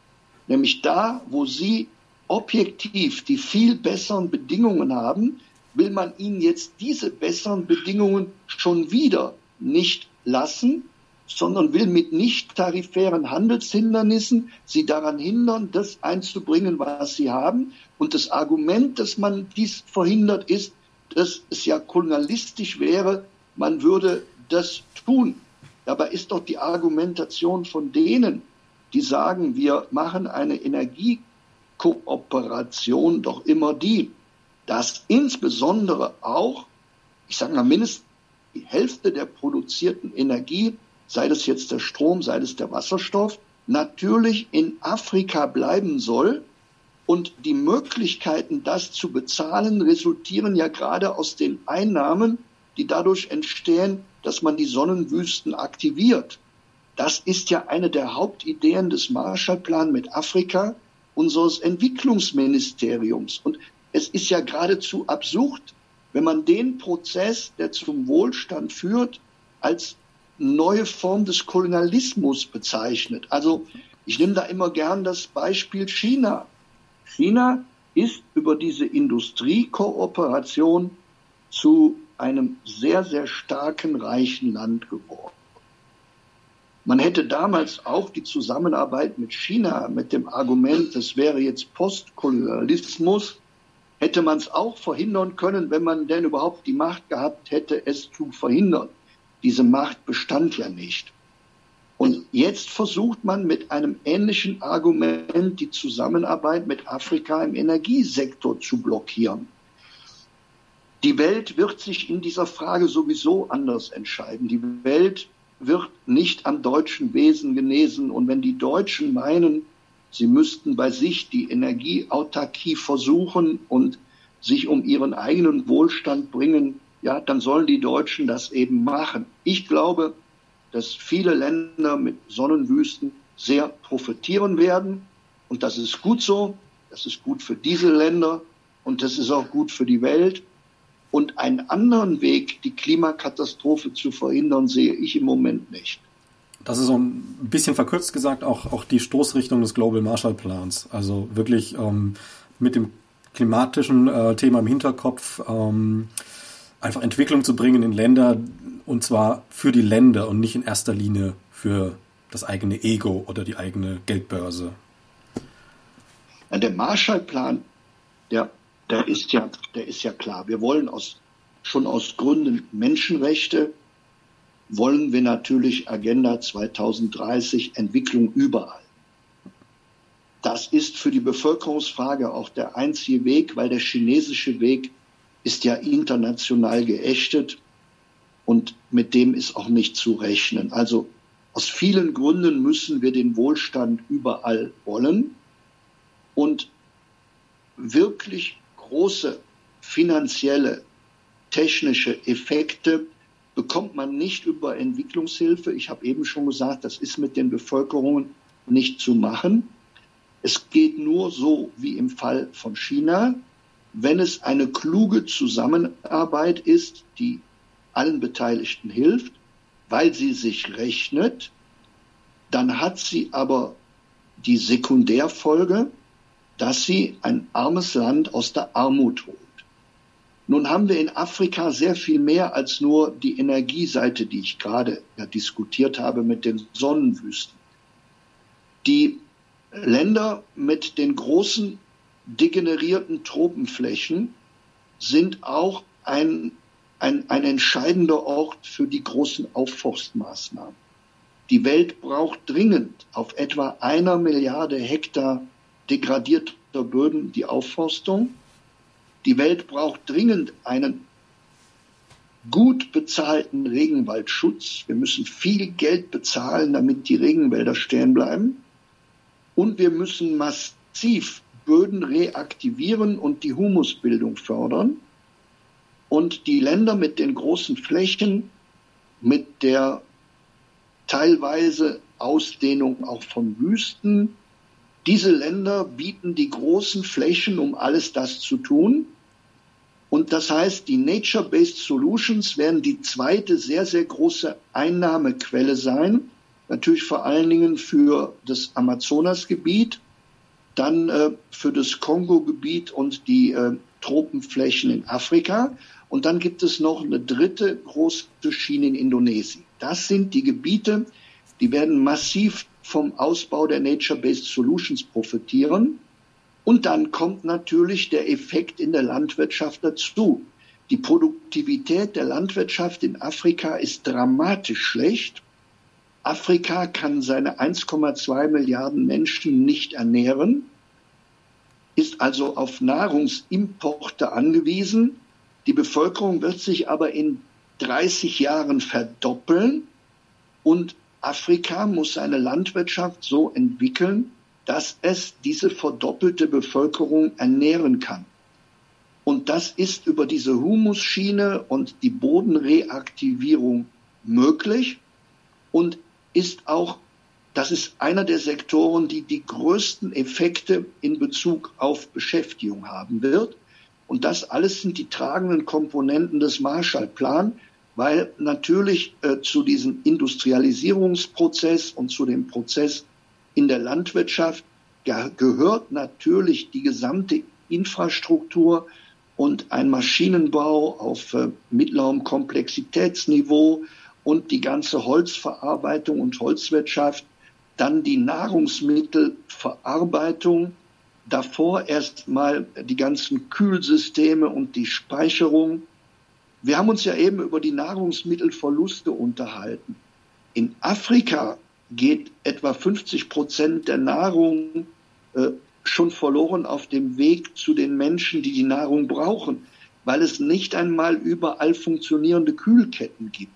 nämlich da, wo sie objektiv die viel besseren Bedingungen haben, will man ihnen jetzt diese besseren Bedingungen schon wieder nicht lassen, sondern will mit nicht tarifären Handelshindernissen sie daran hindern, das einzubringen, was sie haben. Und das Argument, dass man dies verhindert, ist, dass es ja kolonialistisch wäre, man würde das tun. Dabei ist doch die Argumentation von denen, die sagen, wir machen eine Energie Kooperation doch immer die, dass insbesondere auch, ich sage mal mindestens die Hälfte der produzierten Energie, sei das jetzt der Strom, sei das der Wasserstoff, natürlich in Afrika bleiben soll. Und die Möglichkeiten, das zu bezahlen, resultieren ja gerade aus den Einnahmen, die dadurch entstehen, dass man die Sonnenwüsten aktiviert. Das ist ja eine der Hauptideen des Marshallplan mit Afrika, unseres Entwicklungsministeriums. Und es ist ja geradezu absurd, wenn man den Prozess, der zum Wohlstand führt, als neue Form des Kolonialismus bezeichnet. Also ich nehme da immer gern das Beispiel China. China ist über diese Industriekooperation zu einem sehr, sehr starken, reichen Land geworden. Man hätte damals auch die Zusammenarbeit mit China mit dem Argument, das wäre jetzt Postkolonialismus, hätte man es auch verhindern können, wenn man denn überhaupt die Macht gehabt hätte, es zu verhindern. Diese Macht bestand ja nicht. Und jetzt versucht man mit einem ähnlichen Argument die Zusammenarbeit mit Afrika im Energiesektor zu blockieren. Die Welt wird sich in dieser Frage sowieso anders entscheiden. Die Welt wird nicht am deutschen Wesen genesen. Und wenn die Deutschen meinen, sie müssten bei sich die Energieautarkie versuchen und sich um ihren eigenen Wohlstand bringen, ja, dann sollen die Deutschen das eben machen. Ich glaube, dass viele Länder mit Sonnenwüsten sehr profitieren werden. Und das ist gut so. Das ist gut für diese Länder und das ist auch gut für die Welt. Und einen anderen Weg, die Klimakatastrophe zu verhindern, sehe ich im Moment nicht. Das ist so ein bisschen verkürzt gesagt auch, auch die Stoßrichtung des Global Marshall Plans. Also wirklich ähm, mit dem klimatischen äh, Thema im Hinterkopf ähm, einfach Entwicklung zu bringen in Länder und zwar für die Länder und nicht in erster Linie für das eigene Ego oder die eigene Geldbörse. Der Marshallplan, der der ist ja, der ist ja klar. Wir wollen aus, schon aus Gründen Menschenrechte, wollen wir natürlich Agenda 2030 Entwicklung überall. Das ist für die Bevölkerungsfrage auch der einzige Weg, weil der chinesische Weg ist ja international geächtet. Und mit dem ist auch nicht zu rechnen. Also aus vielen Gründen müssen wir den Wohlstand überall wollen. Und wirklich große finanzielle, technische Effekte bekommt man nicht über Entwicklungshilfe. Ich habe eben schon gesagt, das ist mit den Bevölkerungen nicht zu machen. Es geht nur so wie im Fall von China, wenn es eine kluge Zusammenarbeit ist, die allen Beteiligten hilft, weil sie sich rechnet, dann hat sie aber die Sekundärfolge, dass sie ein armes Land aus der Armut holt. Nun haben wir in Afrika sehr viel mehr als nur die Energieseite, die ich gerade ja, diskutiert habe mit den Sonnenwüsten. Die Länder mit den großen degenerierten Tropenflächen sind auch ein, ein, ein entscheidender Ort für die großen Aufforstmaßnahmen. Die Welt braucht dringend auf etwa einer Milliarde Hektar degradierter Böden die Aufforstung. Die Welt braucht dringend einen gut bezahlten Regenwaldschutz. Wir müssen viel Geld bezahlen, damit die Regenwälder stehen bleiben. Und wir müssen massiv Böden reaktivieren und die Humusbildung fördern. Und die Länder mit den großen Flächen, mit der teilweise Ausdehnung auch von Wüsten, diese Länder bieten die großen Flächen, um alles das zu tun. Und das heißt, die Nature-Based Solutions werden die zweite sehr, sehr große Einnahmequelle sein. Natürlich vor allen Dingen für das Amazonasgebiet, dann äh, für das Kongo-Gebiet und die äh, Tropenflächen in Afrika. Und dann gibt es noch eine dritte große Schiene in Indonesien. Das sind die Gebiete, die werden massiv vom Ausbau der Nature-Based Solutions profitieren. Und dann kommt natürlich der Effekt in der Landwirtschaft dazu. Die Produktivität der Landwirtschaft in Afrika ist dramatisch schlecht. Afrika kann seine 1,2 Milliarden Menschen nicht ernähren, ist also auf Nahrungsimporte angewiesen. Die Bevölkerung wird sich aber in 30 Jahren verdoppeln und Afrika muss seine Landwirtschaft so entwickeln, dass es diese verdoppelte Bevölkerung ernähren kann. Und das ist über diese Humusschiene und die Bodenreaktivierung möglich und ist auch, das ist einer der Sektoren, die die größten Effekte in Bezug auf Beschäftigung haben wird. Und das alles sind die tragenden Komponenten des Marshallplan, weil natürlich äh, zu diesem Industrialisierungsprozess und zu dem Prozess in der Landwirtschaft gehört natürlich die gesamte Infrastruktur und ein Maschinenbau auf äh, mittlerem Komplexitätsniveau und die ganze Holzverarbeitung und Holzwirtschaft, dann die Nahrungsmittelverarbeitung, davor erst mal die ganzen Kühlsysteme und die Speicherung, wir haben uns ja eben über die Nahrungsmittelverluste unterhalten. In Afrika geht etwa 50 Prozent der Nahrung äh, schon verloren auf dem Weg zu den Menschen, die die Nahrung brauchen, weil es nicht einmal überall funktionierende Kühlketten gibt.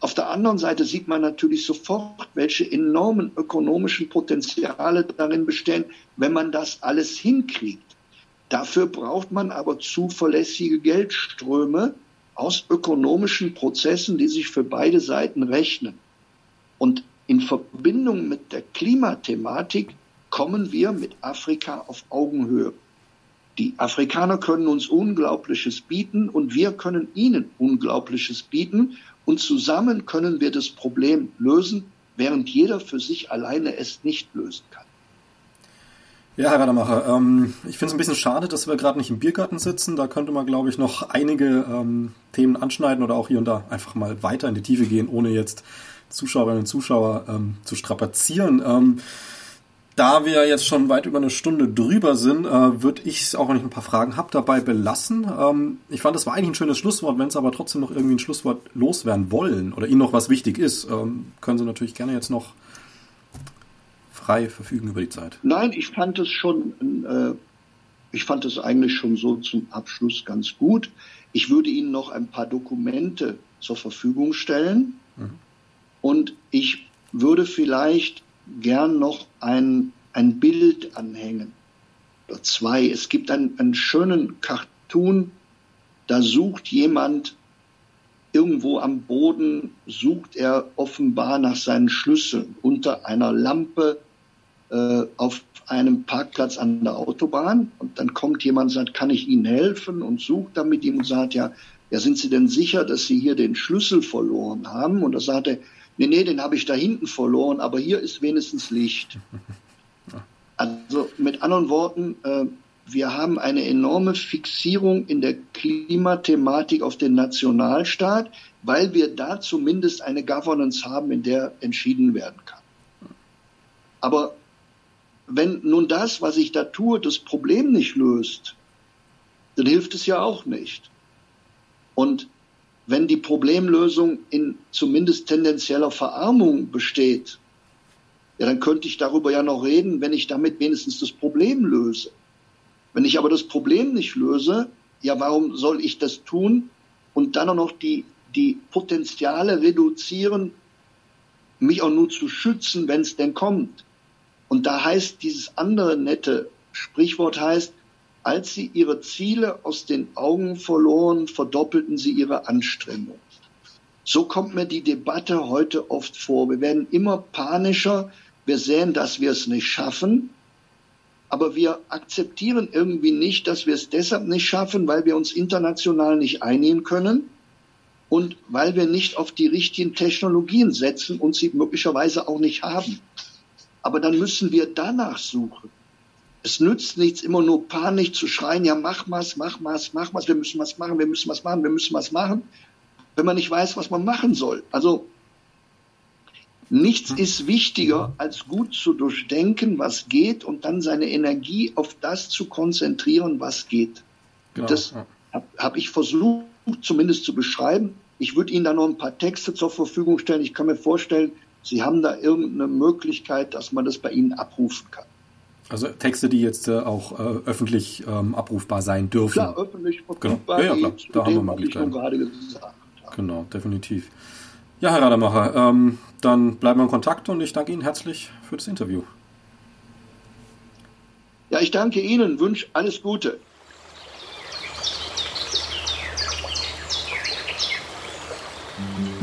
Auf der anderen Seite sieht man natürlich sofort, welche enormen ökonomischen Potenziale darin bestehen, wenn man das alles hinkriegt. Dafür braucht man aber zuverlässige Geldströme, aus ökonomischen Prozessen, die sich für beide Seiten rechnen. Und in Verbindung mit der Klimathematik kommen wir mit Afrika auf Augenhöhe. Die Afrikaner können uns Unglaubliches bieten und wir können ihnen Unglaubliches bieten und zusammen können wir das Problem lösen, während jeder für sich alleine es nicht lösen kann. Ja, Herr Rademacher, ähm, ich finde es ein bisschen schade, dass wir gerade nicht im Biergarten sitzen. Da könnte man, glaube ich, noch einige ähm, Themen anschneiden oder auch hier und da einfach mal weiter in die Tiefe gehen, ohne jetzt Zuschauerinnen und Zuschauer ähm, zu strapazieren. Ähm, da wir jetzt schon weit über eine Stunde drüber sind, äh, würde ich es auch, wenn ich ein paar Fragen habe, dabei belassen. Ähm, ich fand, das war eigentlich ein schönes Schlusswort. Wenn Sie aber trotzdem noch irgendwie ein Schlusswort loswerden wollen oder Ihnen noch was wichtig ist, ähm, können Sie natürlich gerne jetzt noch frei verfügen über die Zeit. Nein, ich fand es schon äh, ich fand es eigentlich schon so zum Abschluss ganz gut. Ich würde Ihnen noch ein paar Dokumente zur Verfügung stellen mhm. und ich würde vielleicht gern noch ein, ein Bild anhängen oder zwei. Es gibt einen, einen schönen Cartoon, da sucht jemand irgendwo am Boden, sucht er offenbar nach seinen Schlüsseln unter einer Lampe äh, auf einem Parkplatz an der Autobahn und dann kommt jemand und sagt, kann ich Ihnen helfen und sucht dann mit ihm und sagt, ja, ja, sind Sie denn sicher, dass Sie hier den Schlüssel verloren haben? Und da sagt er, nee, nee, den habe ich da hinten verloren, aber hier ist wenigstens Licht. Also mit anderen Worten, äh, wir haben eine enorme Fixierung in der Klimathematik auf den Nationalstaat, weil wir da zumindest eine Governance haben, in der entschieden werden kann. Aber wenn nun das, was ich da tue, das Problem nicht löst, dann hilft es ja auch nicht. Und wenn die Problemlösung in zumindest tendenzieller Verarmung besteht, ja, dann könnte ich darüber ja noch reden, wenn ich damit wenigstens das Problem löse. Wenn ich aber das Problem nicht löse, ja, warum soll ich das tun und dann auch noch die, die Potenziale reduzieren, mich auch nur zu schützen, wenn es denn kommt. Und da heißt dieses andere nette Sprichwort heißt, als sie ihre Ziele aus den Augen verloren, verdoppelten sie ihre Anstrengung. So kommt mir die Debatte heute oft vor. Wir werden immer panischer. Wir sehen, dass wir es nicht schaffen. Aber wir akzeptieren irgendwie nicht, dass wir es deshalb nicht schaffen, weil wir uns international nicht einigen können und weil wir nicht auf die richtigen Technologien setzen und sie möglicherweise auch nicht haben. Aber dann müssen wir danach suchen. Es nützt nichts, immer nur panisch zu schreien, ja, mach was, mach was, mach was, wir müssen was machen, wir müssen was machen, wir müssen was machen, wenn man nicht weiß, was man machen soll. Also nichts ist wichtiger, als gut zu durchdenken, was geht und dann seine Energie auf das zu konzentrieren, was geht. Genau, das habe hab ich versucht, zumindest zu beschreiben. Ich würde Ihnen da noch ein paar Texte zur Verfügung stellen. Ich kann mir vorstellen, Sie haben da irgendeine Möglichkeit, dass man das bei Ihnen abrufen kann. Also Texte, die jetzt äh, auch äh, öffentlich ähm, abrufbar sein dürfen. Ja, öffentlich verfügbar. Genau. Ja, ja, klar. Da haben wir Möglichkeiten. Genau, definitiv. Ja, Herr Rademacher, ähm, dann bleiben wir in Kontakt und ich danke Ihnen herzlich für das Interview. Ja, ich danke Ihnen, wünsche alles Gute. Musik